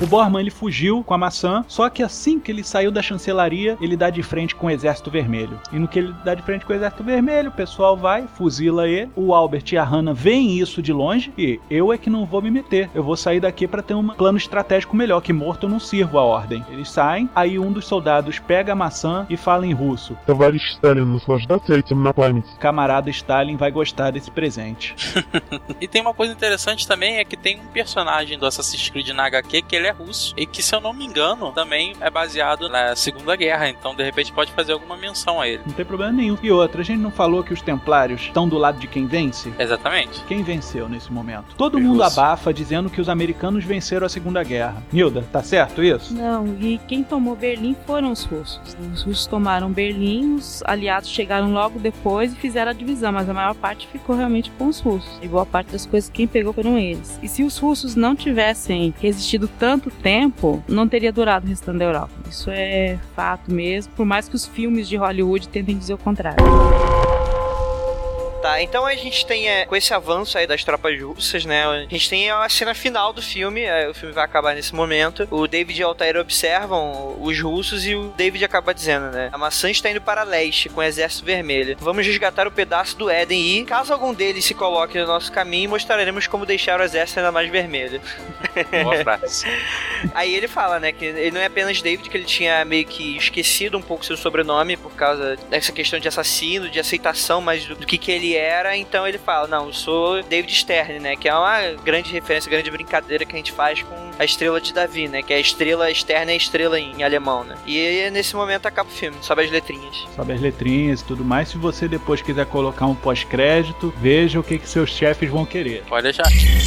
o Borman ele fugiu com a maçã, só que assim que ele saiu da chancelaria, ele dá de frente com o Exército Vermelho. E no que ele dá de frente com o Exército Vermelho, o pessoal vai, fuzila ele. O Albert e a Hannah veem isso de longe e eu é que não vou me meter. Eu vou sair daqui para ter um plano estratégico melhor, que morto eu não sirvo a ordem. Eles saem, aí um dos soldados pega a maçã e fala em russo. Camarada Stalin vai gostar desse presente. e tem uma coisa interessante também, é que tem um personagem do Assassin's Creed na HQ que ele é russo. E que, se eu não me engano, também é baseado na Segunda Guerra. Então, de repente, pode fazer alguma menção a ele. Não tem problema nenhum. E outra, a gente não falou que os templários estão do lado de quem vence? Exatamente. Quem venceu nesse momento? Todo Os mundo russos. abafa dizendo que os americanos venceram a Segunda Guerra. Nilda, tá certo isso? Não, e quem tomou Berlim foram os russos. Os russos tomaram Berlim, os aliados chegaram logo depois e fizeram a divisão, mas a maior parte ficou realmente com os russos. E boa parte das coisas quem pegou foram eles. E se os russos não tivessem resistido tanto tempo, não teria durado o restante da Europa. Isso é fato mesmo, por mais que os filmes de Hollywood tentem dizer o contrário. Tá, então a gente tem, é, com esse avanço aí das tropas russas, né? A gente tem a cena final do filme, é, o filme vai acabar nesse momento. O David e o Altair observam os russos e o David acaba dizendo, né? A maçã está indo para leste, com o exército vermelho. Vamos resgatar o pedaço do Éden e, caso algum deles se coloque no nosso caminho, mostraremos como deixar o exército ainda mais vermelho. Boa frase. Aí ele fala, né, que ele não é apenas David, que ele tinha meio que esquecido um pouco seu sobrenome por causa dessa questão de assassino, de aceitação, mas do, do que que ele era. Então ele fala, não, eu sou David Stern, né, que é uma grande referência, grande brincadeira que a gente faz com a estrela de Davi, né, que é a estrela externa é estrela em, em alemão, né. E aí, nesse momento acaba o filme, sobe as letrinhas. Sabe as letrinhas e tudo mais. Se você depois quiser colocar um pós-crédito, veja o que, que seus chefes vão querer. Pode deixar.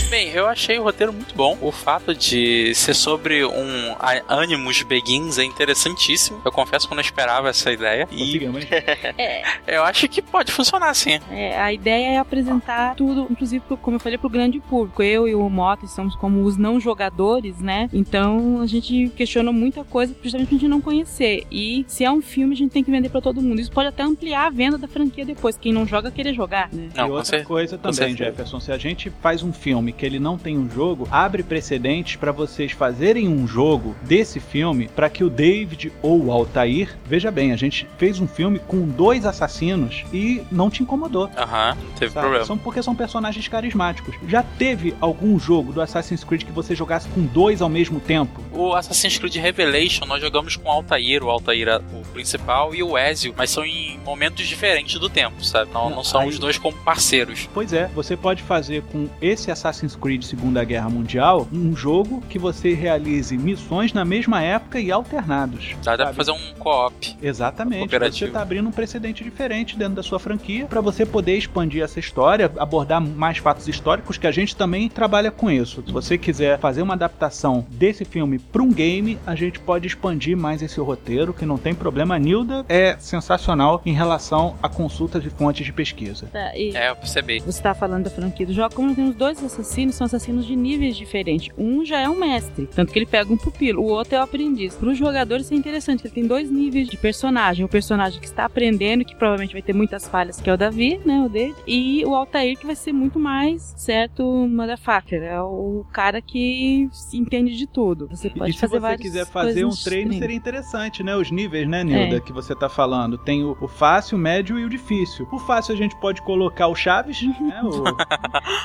Bem, eu achei o roteiro muito bom. O fato de ser sobre um Animus Begins é interessantíssimo. Eu confesso que eu não esperava essa ideia. E Conseguimos. eu acho que pode funcionar sim. É, a ideia é apresentar tudo, inclusive, como eu falei, pro grande público. Eu e o Mota estamos como os não jogadores, né? Então a gente questiona muita coisa justamente pra gente não conhecer. E se é um filme, a gente tem que vender pra todo mundo. Isso pode até ampliar a venda da franquia depois. Quem não joga, querer jogar, né? Não, e outra coisa também. Jefferson, se a gente faz um filme que ele não tem um jogo, abre precedentes pra vocês fazerem um jogo desse filme pra que o David ou o Altair, veja bem, a gente fez um filme com dois assassinos e não te incomodou. Aham, não teve sabe? problema. São porque são personagens carismáticos. Já teve algum jogo do Assassin's Creed que você jogasse com dois ao mesmo tempo? O Assassin's Creed Revelation nós jogamos com o Altair, o Altair o principal, e o Ezio, mas são em momentos diferentes do tempo, sabe? Não, Não, não são aí- os dois como parceiros. Pois é, você pode fazer com esse Assassin's Creed Segunda Guerra Mundial um jogo que você realize missões na mesma época e alternados. Dá, dá pra fazer um co-op. Exatamente. Você tá abrindo um precedente diferente dentro da sua franquia para você poder expandir essa história, abordar mais fatos históricos que a gente também trabalha com isso. Se você quiser fazer uma adaptação desse filme para um game, a gente pode expandir mais esse roteiro, que não tem problema. A Nilda é sensacional em relação a consultas de fontes de pesquisa. Tá, e É, eu percebi. Você está falando da franquia do jogo, como nós temos dois assassinos, são assassinos de níveis diferentes. Um já é um mestre, tanto que ele pega um pupilo, o outro é o aprendiz. Para os jogadores isso é interessante, ele tem dois níveis de personagem. O personagem que está aprendendo, que provavelmente vai ter muitas falhas, que é o Davi, né, o David, e o Altair, que vai ser muito mais, certo, motherfucker, é o cara que entende de tudo. Você pode e se fazer você várias quiser fazer um treino, diferentes. seria interessante, né? Os níveis, né, Nilda, É. que você tá falando. Tem o, o fácil, o médio e o difícil. O fácil a gente pode colocar o Chaves, né?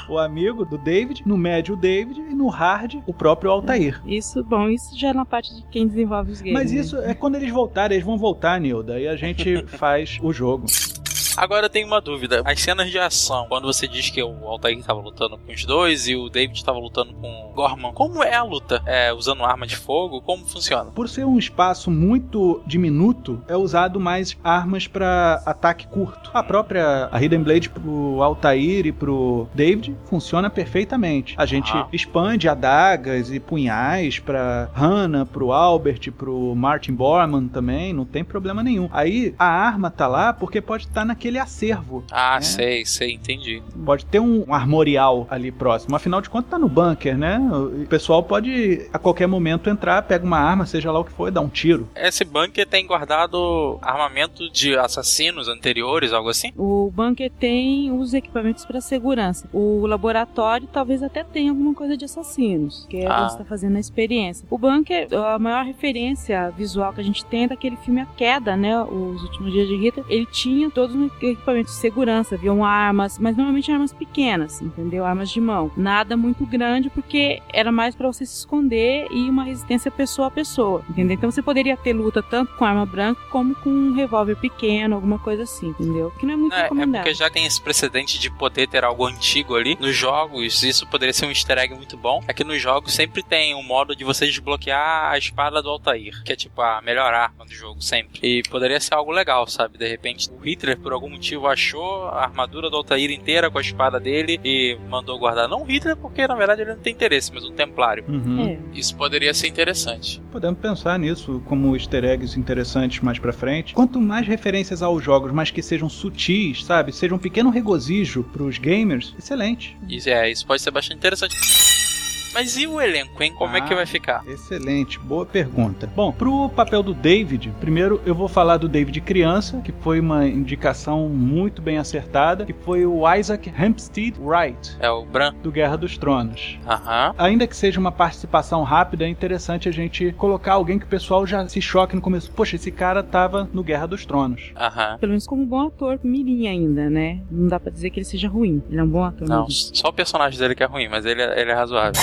O, o amigo do David. No médio, o David. E no hard, o próprio Altair. Isso, bom, isso já é na parte de quem desenvolve os games. Mas né? isso é quando eles voltarem, eles vão voltar, Nilda. E a gente faz o jogo. Agora eu tenho uma dúvida. As cenas de ação, quando você diz que o Altair tava lutando com os dois e o David tava lutando com o Gorman, como é a luta? É usando arma de fogo? Como funciona? Por ser um espaço muito diminuto, é usado mais armas para ataque curto. A própria a Hidden Blade pro Altair e pro David funciona perfeitamente. A gente Ah. expande adagas e punhais para Hannah, pro Albert, pro Martin Borman também, não tem problema nenhum. Aí a arma tá lá porque pode estar naquele acervo. Ah, É. sei, sei, entendi. Pode ter um armorial ali próximo. Afinal de contas, tá no bunker, né? O pessoal pode a qualquer momento entrar, pega uma arma, seja lá o que for, e dar um tiro. Esse bunker tem guardado armamento de assassinos anteriores, algo assim? O bunker tem os equipamentos para segurança. O laboratório talvez até tenha alguma coisa de assassinos, que é Ah. você está fazendo a experiência. O bunker, a maior referência visual que a gente tem é daquele filme A Queda, né? Os últimos dias de Hitler. Ele tinha todos os equipamentos de segurança, haviam armas, mas normalmente armas pequenas, entendeu? Armas de mão. Nada muito grande, porque era mais para você se esconder e uma resistência pessoa a pessoa, entendeu? Então você poderia ter luta tanto com arma branca como com um revólver pequeno, alguma coisa assim, entendeu? Que não é muito É, é recomendado. porque já tem esse precedente de poder ter algo antigo ali. Nos jogos, isso poderia ser um easter egg muito bom. É que nos jogos sempre tem um modo de você desbloquear a espada do Altair, que é tipo a melhor arma do jogo, sempre. E poderia ser algo legal, sabe? De repente, o Hitler, por algum motivo, achou a armadura do Altair inteira com a espada dele e mandou guardar. Não o Hitler, porque na verdade ele não tem interesse, mas um templário. Uhum. É. Isso poderia ser interessante. Podemos pensar nisso como easter eggs interessantes mais pra frente. Quanto mais referências aos jogos, mas que sejam sutis, sabe? Seja um pequeno regozijo pros gamers, excelente. Isso, é, isso pode ser bastante interessante. Mas e o elenco, hein? Como é que Ah. vai ficar? Excelente, boa pergunta. Bom, pro papel do David, primeiro eu vou falar do David criança, que foi uma indicação muito bem acertada, que foi o Isaac Hempstead Wright, É o Bran? do Guerra dos Tronos. Aham. Ainda que seja uma participação rápida, é interessante a gente colocar alguém que o pessoal já se choque no começo. Poxa, esse cara tava no Guerra dos Tronos. Aham. Pelo menos como um bom ator, mirim ainda, né? Não dá pra dizer que ele seja ruim. Ele é um bom ator. Não, mirim. só o personagem dele que é ruim, mas ele, é- ele é razoável.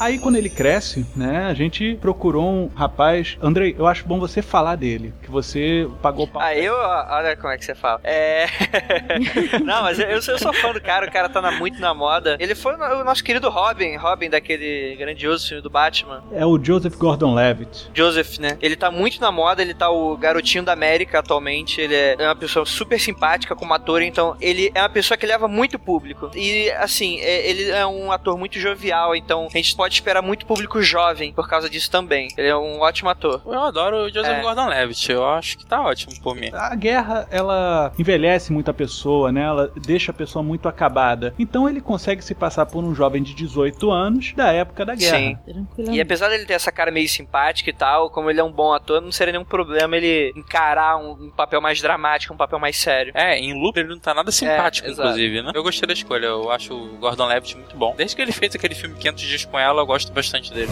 Aí quando ele cresce, né, a gente procurou um rapaz. Andrei, eu acho bom você falar dele, que você pagou pau. Ah, eu, olha como é que você fala. É. Não, mas eu, eu sou- fã do cara, o cara tá na- muito na moda. Ele foi o nosso querido Robin, Robin daquele grandioso filme do Batman. É o Joseph Gordon-Levitt. Joseph, né? Ele tá muito na moda, ele tá o garotinho da América atualmente. Ele é uma pessoa super simpática como ator, então ele é uma pessoa que leva muito público. E assim, é- ele é um ator muito jovial, então a gente pode esperar muito público jovem por causa disso também. Ele é um ótimo ator. Eu adoro o Joseph É. Gordon-Levitt, eu acho que tá ótimo por mim. A guerra, ela envelhece muito a pessoa, né? Ela deixa a pessoa muito acabada. Então ele consegue se passar por um jovem de 18 anos da época da guerra. Sim. E apesar dele ter essa cara meio simpática e tal, como ele é um bom ator, não seria nenhum problema ele encarar um, um papel mais dramático, um papel mais sério. É, em Loop ele não tá nada simpático, É, inclusive, né? Eu gostei da escolha, eu acho o Gordon-Levitt muito bom. Desde que ele fez aquele filme 500 dias com ela, eu gosto bastante dele.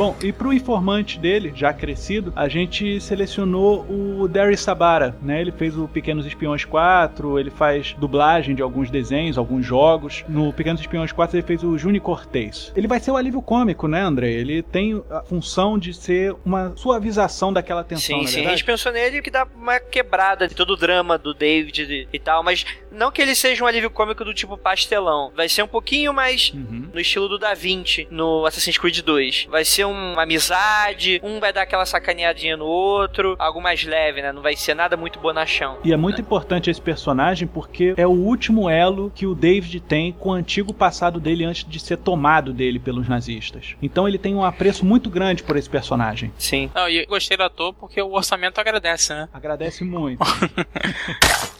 Bom, e pro informante dele, já crescido, a gente selecionou o Darius Sabara, né? Ele fez o Pequenos Espiões 4, ele faz dublagem de alguns desenhos, alguns jogos. No Pequenos Espiões 4 ele fez o Juni Cortez. Ele vai ser o alívio cômico, né, André? Ele tem a função de ser uma suavização daquela tensão, sim, na sim. A gente pensou nele que dá uma quebrada de todo o drama do David e, e tal, mas não que ele seja um alívio cômico do tipo pastelão. Vai ser um pouquinho mais Uhum. no estilo do Da Vinci no Assassin's Creed 2. Vai ser um, uma amizade, um vai dar aquela sacaneadinha no outro, algo mais leve, né? Não vai ser nada muito bonachão. E é muito importante esse personagem porque é o último elo que o David tem com o antigo passado dele antes de ser tomado dele pelos nazistas. Então ele tem um apreço muito grande por esse personagem. Sim. Não, e gostei do ator porque o orçamento agradece, né? Agradece muito.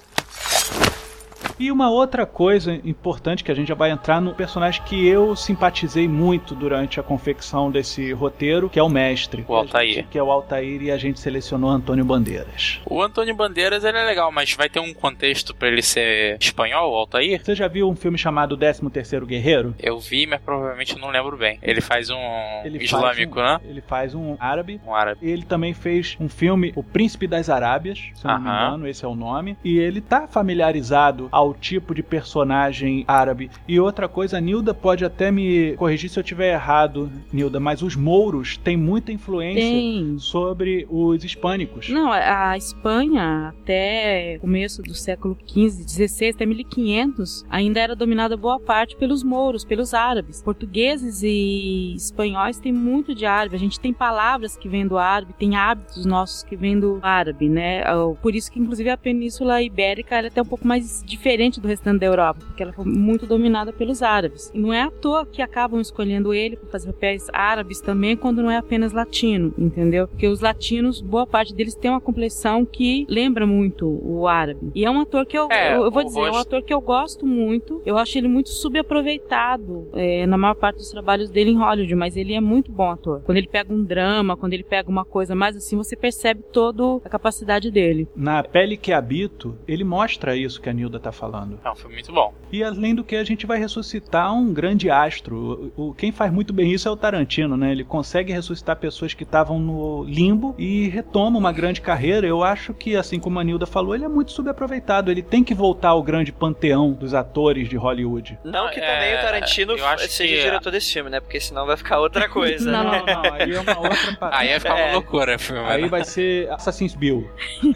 E uma outra coisa importante que a gente já vai entrar no personagem que eu simpatizei muito durante a confecção desse roteiro, que é o mestre. O Altair. Gente, que é o Altair e a gente selecionou Antônio Bandeiras. O Antônio Bandeiras ele é legal, mas vai ter um contexto para ele ser espanhol, o Altair? Você já viu um filme chamado 13 Terceiro Guerreiro? Eu vi, mas provavelmente não lembro bem. Ele faz um Ele islâmico, faz um, né? Ele faz um árabe. Um árabe. Ele também fez um filme, O Príncipe das Arábias, se não me engano, esse é o nome. E ele tá familiarizado ao tipo de personagem árabe. E outra coisa, a Nilda pode até me corrigir se eu tiver errado, Nilda, mas os mouros têm muita influência Tem. sobre os hispânicos. Não, a Espanha, até começo do século XV, XVI, até 1500, ainda era dominada boa parte pelos mouros, pelos árabes. Portugueses e espanhóis têm muito de árabe. A gente tem palavras que vêm do árabe, tem hábitos nossos que vêm do árabe, né? Por isso que, inclusive, a Península Ibérica é até um pouco mais diferente do restante da Europa, porque ela foi muito dominada pelos árabes. E não é à toa que acabam escolhendo ele para fazer papéis árabes também, quando não é apenas latino, entendeu? Porque os latinos, boa parte deles tem uma complexão que lembra muito o árabe. E é um ator que eu, É, eu, eu vou dizer, é um ator que eu gosto muito. Eu acho ele muito subaproveitado é, na maior parte dos trabalhos dele em Hollywood, mas ele é muito bom ator. Quando ele pega um drama, quando ele pega uma coisa mais assim, você percebe toda a capacidade dele. Na Pele que Habito, ele mostra isso que a Nilda tá falando. É um filme muito bom. E além do que, a gente vai ressuscitar um grande astro. O, o- quem faz muito bem isso é o Tarantino, né? Ele consegue ressuscitar pessoas que estavam no limbo e retoma uma grande carreira. Eu acho que, assim como a Nilda falou, ele é muito subaproveitado. Ele tem que voltar ao grande panteão dos atores de Hollywood. Não que É, também o Tarantino eu acho seja que- diretor desse filme, né? Porque senão vai ficar outra coisa. Não, né? Não, não, aí é uma outra parada. Aí ia ficar uma É. loucura o filme. Aí né? vai ser Assassin's Bill.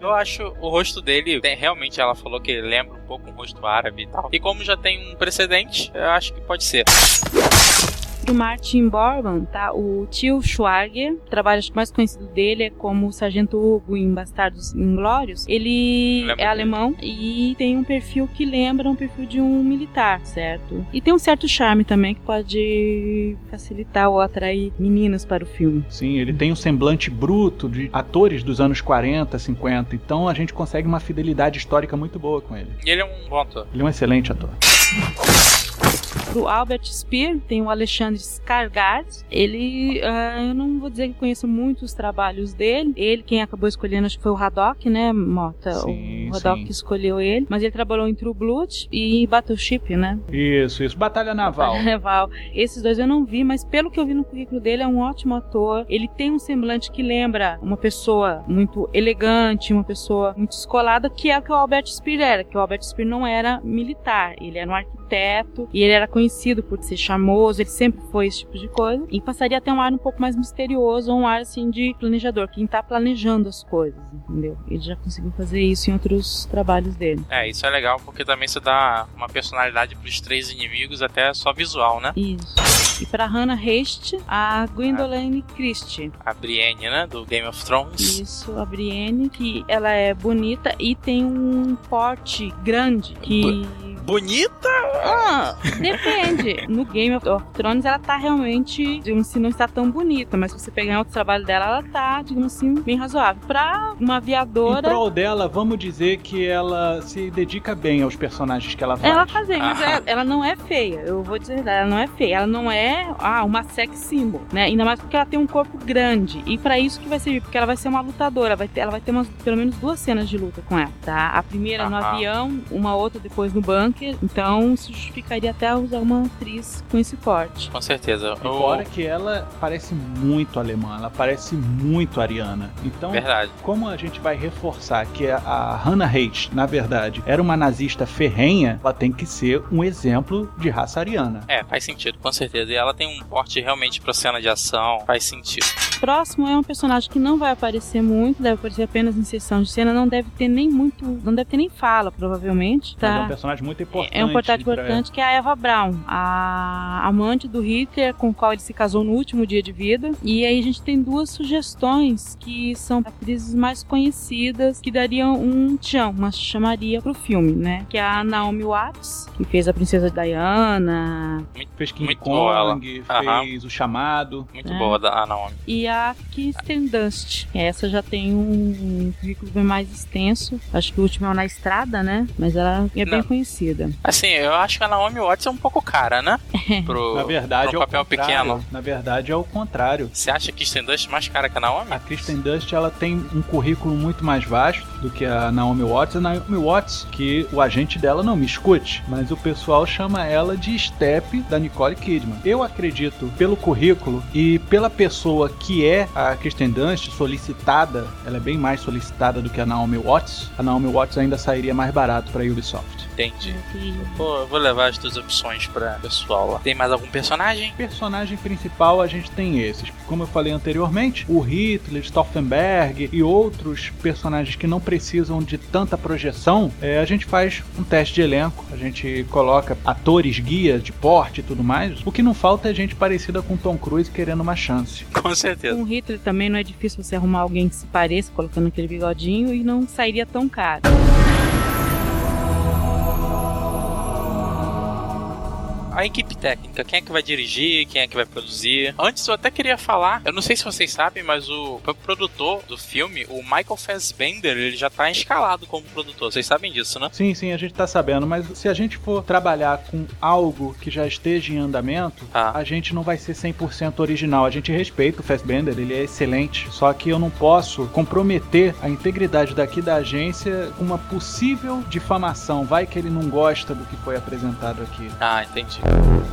Eu acho o rosto dele, realmente ela falou que lembra um pouco um rosto árabe e tal. E como já tem um precedente, eu acho que pode ser. Do Martin Bormann, tá? O tio Schwarger, o trabalho mais conhecido dele é como o Sargento Hugo em Bastardos Inglórios. Ele Lembro é dele. alemão e tem um perfil que lembra um perfil de um militar, certo? E tem um certo charme também que pode facilitar ou atrair meninas para o filme. Sim, ele tem um semblante bruto de atores dos anos 40, 50. Então a gente consegue uma fidelidade histórica muito boa com ele. E ele é um bom ator. Ele é um excelente ator. Do Albert Speer, tem o Alexandre Skarsgård. Ele, ah, eu não vou dizer que conheço muito os trabalhos dele. Ele, quem acabou escolhendo, acho que foi o Haddock, né, Mota? Sim, o Haddock sim. que escolheu ele. Mas ele trabalhou em True Blood e Battleship, né? Isso, isso. Batalha Naval. Naval. Esses dois eu não vi, mas pelo que eu vi no currículo dele, é um ótimo ator. Ele tem um semblante que lembra uma pessoa muito elegante, uma pessoa muito escolada, que é o que o Albert Speer era. Que o Albert Speer não era militar, ele era um arquiteto e ele era conhecido por ser charmoso, ele sempre foi esse tipo de coisa. E passaria até um ar um pouco mais misterioso, um ar assim de planejador, quem tá planejando as coisas, entendeu? Ele já conseguiu fazer isso em outros trabalhos dele. É, isso é legal porque também você dá uma personalidade pros três inimigos, até só visual, né? Isso. E pra Hannah Hecht, a Gwendoline Christie. A Brienne, né? Do Game of Thrones. Isso, a Brienne, que ela é bonita e tem um porte grande que. Bonita? Ah, depende. No Game of Thrones ela tá realmente, digamos assim, não está tão bonita, mas se você pegar em outro trabalho dela, ela tá, digamos assim, bem razoável. Pra uma Em aviadora. prol dela, vamos dizer que ela se dedica bem aos personagens que ela faz. Ela faz bem, mas Ah. ela, ela não é feia. Eu vou dizer, ela não é feia. Ela não é ah, uma sex symbol, né? Ainda mais porque ela tem um corpo grande. E pra isso que vai servir, porque ela vai ser uma lutadora. Vai ter, ela vai ter umas, pelo menos duas cenas de luta com ela, tá? A primeira no avião, uma outra depois no bunker. Então, isso justificaria até usar uma atriz com esse porte. Com certeza. O- fora que ela parece muito alemã, ela parece muito ariana. Então, Verdade. como a gente vai reforçar que a- Hannah Haidt, na verdade, era uma nazista ferrenha, ela tem que ser um exemplo de raça ariana. É, faz sentido, com certeza. E ela tem um porte realmente pra cena de ação, faz sentido. Próximo é um personagem que não vai aparecer muito, deve aparecer apenas em sessão de cena, não deve ter nem muito, não deve ter nem fala, provavelmente. Tá? Mas é um personagem muito importante. É um personagem pra- importante que é a Eva Braun, a amante do Hitler, com o qual ele se casou no último dia de vida. E aí a gente tem duas sugestões que são atrizes mais conhecidas que dariam um tchan, uma chamaria pro filme, né? Que é a Naomi Watts, que fez a Princesa Diana, Fez King Muito boa ela. Kong, Aham. fez O Chamado. Muito É. boa da a Naomi. e a Kirsten Dunst. Essa já tem um currículo bem mais extenso. Acho que o último é o Na Estrada, né? Mas ela é bem Não. conhecida. Assim, eu acho que a Naomi Watts é um pouco cara, né? Pro, Na verdade, pro é o papel contrário. pequeno. Na verdade, é o contrário. Você acha que Kristen Dust é mais cara que a Naomi? A Kristen Dust ela tem um currículo muito mais vasto do que a Naomi Watts. A Naomi Watts, que o agente dela não me escute, mas o pessoal chama ela de Step da Nicole Kidman. Eu acredito, pelo currículo e pela pessoa que é a Kristen Dunst, solicitada, ela é bem mais solicitada do que a Naomi Watts. A Naomi Watts ainda sairia mais barato para Ubisoft. Entendi. Pô, eu vou levar as duas opções pra pessoal lá. Tem mais algum personagem? Personagem principal a gente tem esses. Como eu falei anteriormente, o Hitler, Stauffenberg e outros personagens que não precisam de tanta projeção, é, a gente faz um teste de elenco, a gente coloca atores guia de porte e tudo mais. O que não falta é gente parecida com Tom Cruise querendo uma chance. Com certeza. Com Hitler também não é difícil você arrumar alguém que se pareça, colocando aquele bigodinho e não sairia tão caro. A equipe técnica, quem é que vai dirigir, quem é que vai produzir? Antes eu até queria falar, eu não sei se vocês sabem, mas o produtor do filme, o Michael Fassbender, ele já tá escalado como produtor. Vocês sabem disso, né? Sim, sim, a gente tá sabendo, mas se a gente for trabalhar com algo que já esteja em andamento, Ah. a gente não vai ser 100% original. A gente respeita o Fassbender, ele é excelente, só que eu não posso comprometer a integridade daqui da agência com uma possível difamação. Vai que ele não gosta do que foi apresentado aqui. Ah, entendi.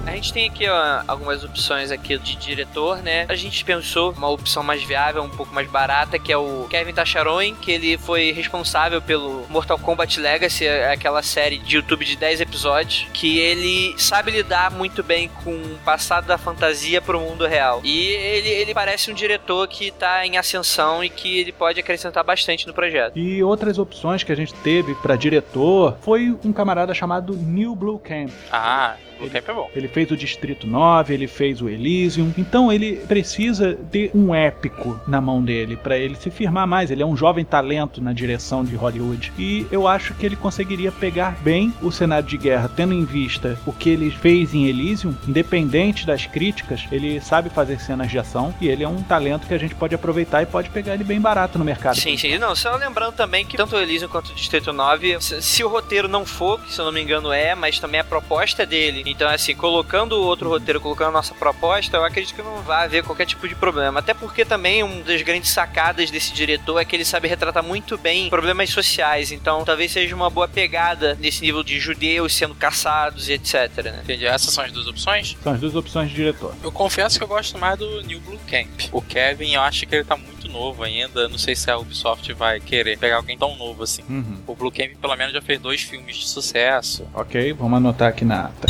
A gente tem aqui ó, algumas opções aqui de diretor, né? A gente pensou uma opção mais viável, um pouco mais barata, que é o Kevin Tacharoin, que ele foi responsável pelo Mortal Kombat Legacy, aquela série de YouTube de 10 episódios, que ele sabe lidar muito bem com o passado da fantasia pro mundo real. E ele, ele parece um diretor que tá em ascensão e que ele pode acrescentar bastante no projeto. E outras opções que a gente teve para diretor foi um camarada chamado New Blue Camp. Ah, o é bom. Ele fez o Distrito 9, ele fez o Elysium. Então ele precisa ter um épico na mão dele para ele se firmar mais. Ele é um jovem talento na direção de Hollywood. E eu acho que ele conseguiria pegar bem o cenário de guerra, tendo em vista o que ele fez em Elysium, independente das críticas, ele sabe fazer cenas de ação e ele é um talento que a gente pode aproveitar e pode pegar ele bem barato no mercado. Sim, sim. Não, só lembrando também que tanto o Elysium quanto o Distrito 9, se, se o roteiro não for, que se eu não me engano é, mas também a proposta dele. Então, assim, colocando o outro roteiro, colocando a nossa proposta, eu acredito que não vai haver qualquer tipo de problema. Até porque também uma das grandes sacadas desse diretor é que ele sabe retratar muito bem problemas sociais. Então, talvez seja uma boa pegada nesse nível de judeus sendo caçados e etc, né? Entendi. Essas são as duas opções? São as duas opções de diretor. Eu confesso que eu gosto mais do New Blue Camp. O Kevin, eu acho que ele tá muito novo ainda. Não sei se a Ubisoft vai querer pegar alguém tão novo assim. Uhum. O Blue Camp, pelo menos, já fez dois filmes de sucesso. Ok, vamos anotar aqui na ata.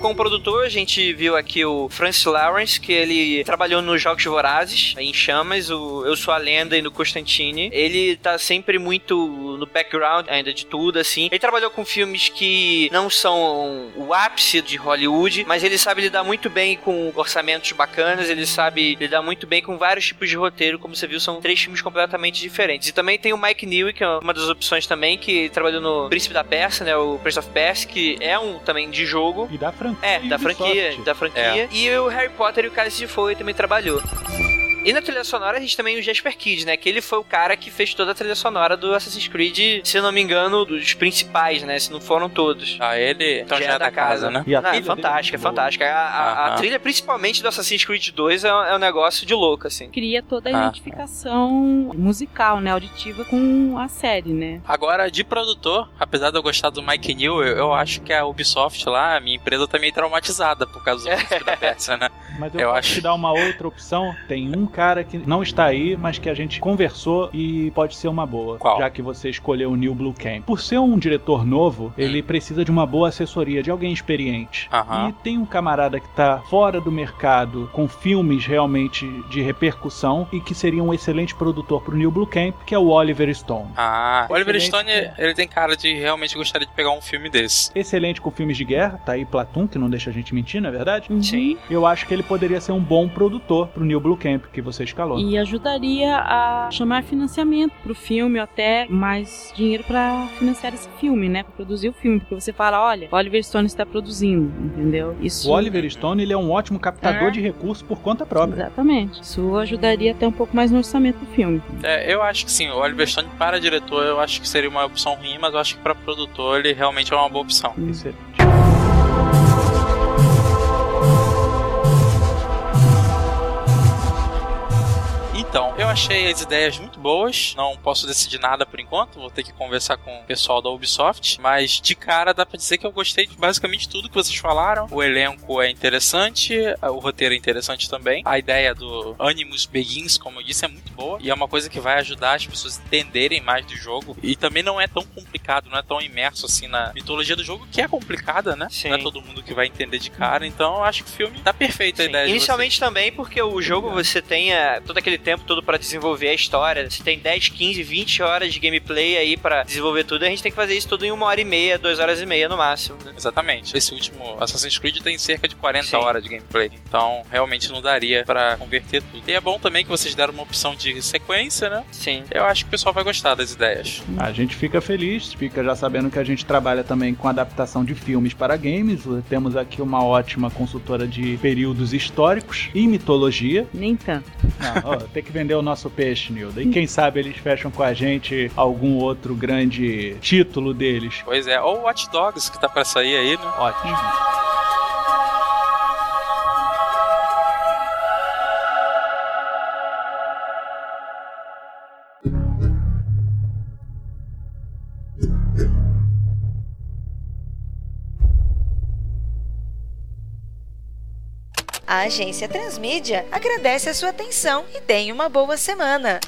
Como produtor, a gente viu aqui o Francis Lawrence, que ele trabalhou nos Jogos Vorazes, em Chamas, o Eu Sou a Lenda e no Constantine. Ele tá sempre muito no background ainda de tudo, assim. Ele trabalhou com filmes que não são o ápice de Hollywood, mas ele sabe lidar muito bem com orçamentos bacanas, ele sabe lidar muito bem com vários tipos de roteiro, como você viu, são três filmes completamente diferentes. E também tem o Mike Newey, que é uma das opções também, que trabalhou no Príncipe da Pérsia, né, o Prince of Persia, que é um também de jogo. E da franquia. É, da Ubisoft. franquia, da franquia. E o Harry Potter e o Cálice de Fogo também trabalhou. E na trilha sonora a gente também tem o Jasper Kidd, né? Que ele foi o cara que fez toda a trilha sonora do Assassin's Creed, se não me engano, dos principais, né? Se não foram todos. Ah, ele. Então já, é da casa, né? E a Não, é trilha fantástica, é fantástica. A, a- a trilha, principalmente do Assassin's Creed 2, é, é um negócio de louco, assim. Cria toda a Ah. identificação musical, né? Auditiva com a série, né? Agora, de produtor, apesar de eu gostar do Mike New, eu, eu acho que a Ubisoft lá, a minha empresa, tá meio traumatizada por causa do da Pérsia, né? Mas eu, Eu posso acho- te dar uma outra opção. Tem um cara que não está aí, mas que a gente conversou e pode ser uma boa. Qual? Já que você escolheu o Neil Blue Camp. Por ser um diretor novo, ele precisa de uma boa assessoria, de alguém experiente. Aham. E tem um camarada que tá fora do mercado, com filmes realmente de repercussão e que seria um excelente produtor pro Neil Blue Camp, que é o Oliver Stone. Ah, o Oliver. Stone, ele tem cara de realmente gostaria de pegar um filme desse. Excelente com filmes de guerra, tá aí Platum, que não deixa a gente mentir, não é verdade? Sim. Eu acho que ele poderia ser um bom produtor pro Neil Blue Camp, que você escalou. E ajudaria a chamar financiamento pro filme, ou até mais dinheiro pra financiar esse filme, né? Pra produzir o filme. Porque você fala, olha, o Oliver Stone está produzindo, entendeu? Isso. O Oliver Stone ele é um ótimo captador É. de recursos por conta própria. Exatamente. Isso ajudaria até um pouco mais no orçamento do filme. É, eu acho que sim, o Oliver Stone para diretor eu acho que seria uma opção ruim, mas eu acho que para produtor ele realmente é uma boa opção. Excelente. Achei as ideias muito boas. Não posso decidir nada por enquanto. Vou ter que conversar com o pessoal da Ubisoft. Mas de cara dá pra dizer que eu gostei de basicamente tudo que vocês falaram. O elenco é interessante, o roteiro é interessante também. A ideia do Animus Begins, como eu disse, é muito boa. E é uma coisa que vai ajudar as pessoas a entenderem mais do jogo. E também não é tão complicado, não é tão imerso assim na mitologia do jogo, que é complicada, né? Sim. Não é todo mundo que vai entender de cara. Então eu acho que o filme tá perfeito a Sim. ideia. Inicialmente também porque o jogo você tem é, todo aquele tempo todo pra desenvolver a história. Você tem 10, 15, 20 horas de gameplay aí pra desenvolver tudo. A gente tem que fazer isso tudo em uma hora e meia, duas horas e meia no máximo. né? Exatamente. Esse último Assassin's Creed tem cerca de 40 Sim. horas de gameplay. Então, realmente não daria pra converter tudo. E é bom também que vocês deram uma opção de sequência, né? Sim. Eu acho que o pessoal vai gostar das ideias. A gente fica feliz, fica já sabendo que a gente trabalha também com adaptação de filmes para games. Temos aqui uma ótima consultora de períodos históricos e mitologia. Nem tanto. Não, ó, tem que vender o nosso peixe, Nilda. E quem sabe eles fecham com a gente algum outro grande título deles. Pois é, ou o Watch Dogs que tá pra sair aí, né? Ótimo. A agência Transmídia agradece a sua atenção e tenha uma boa semana.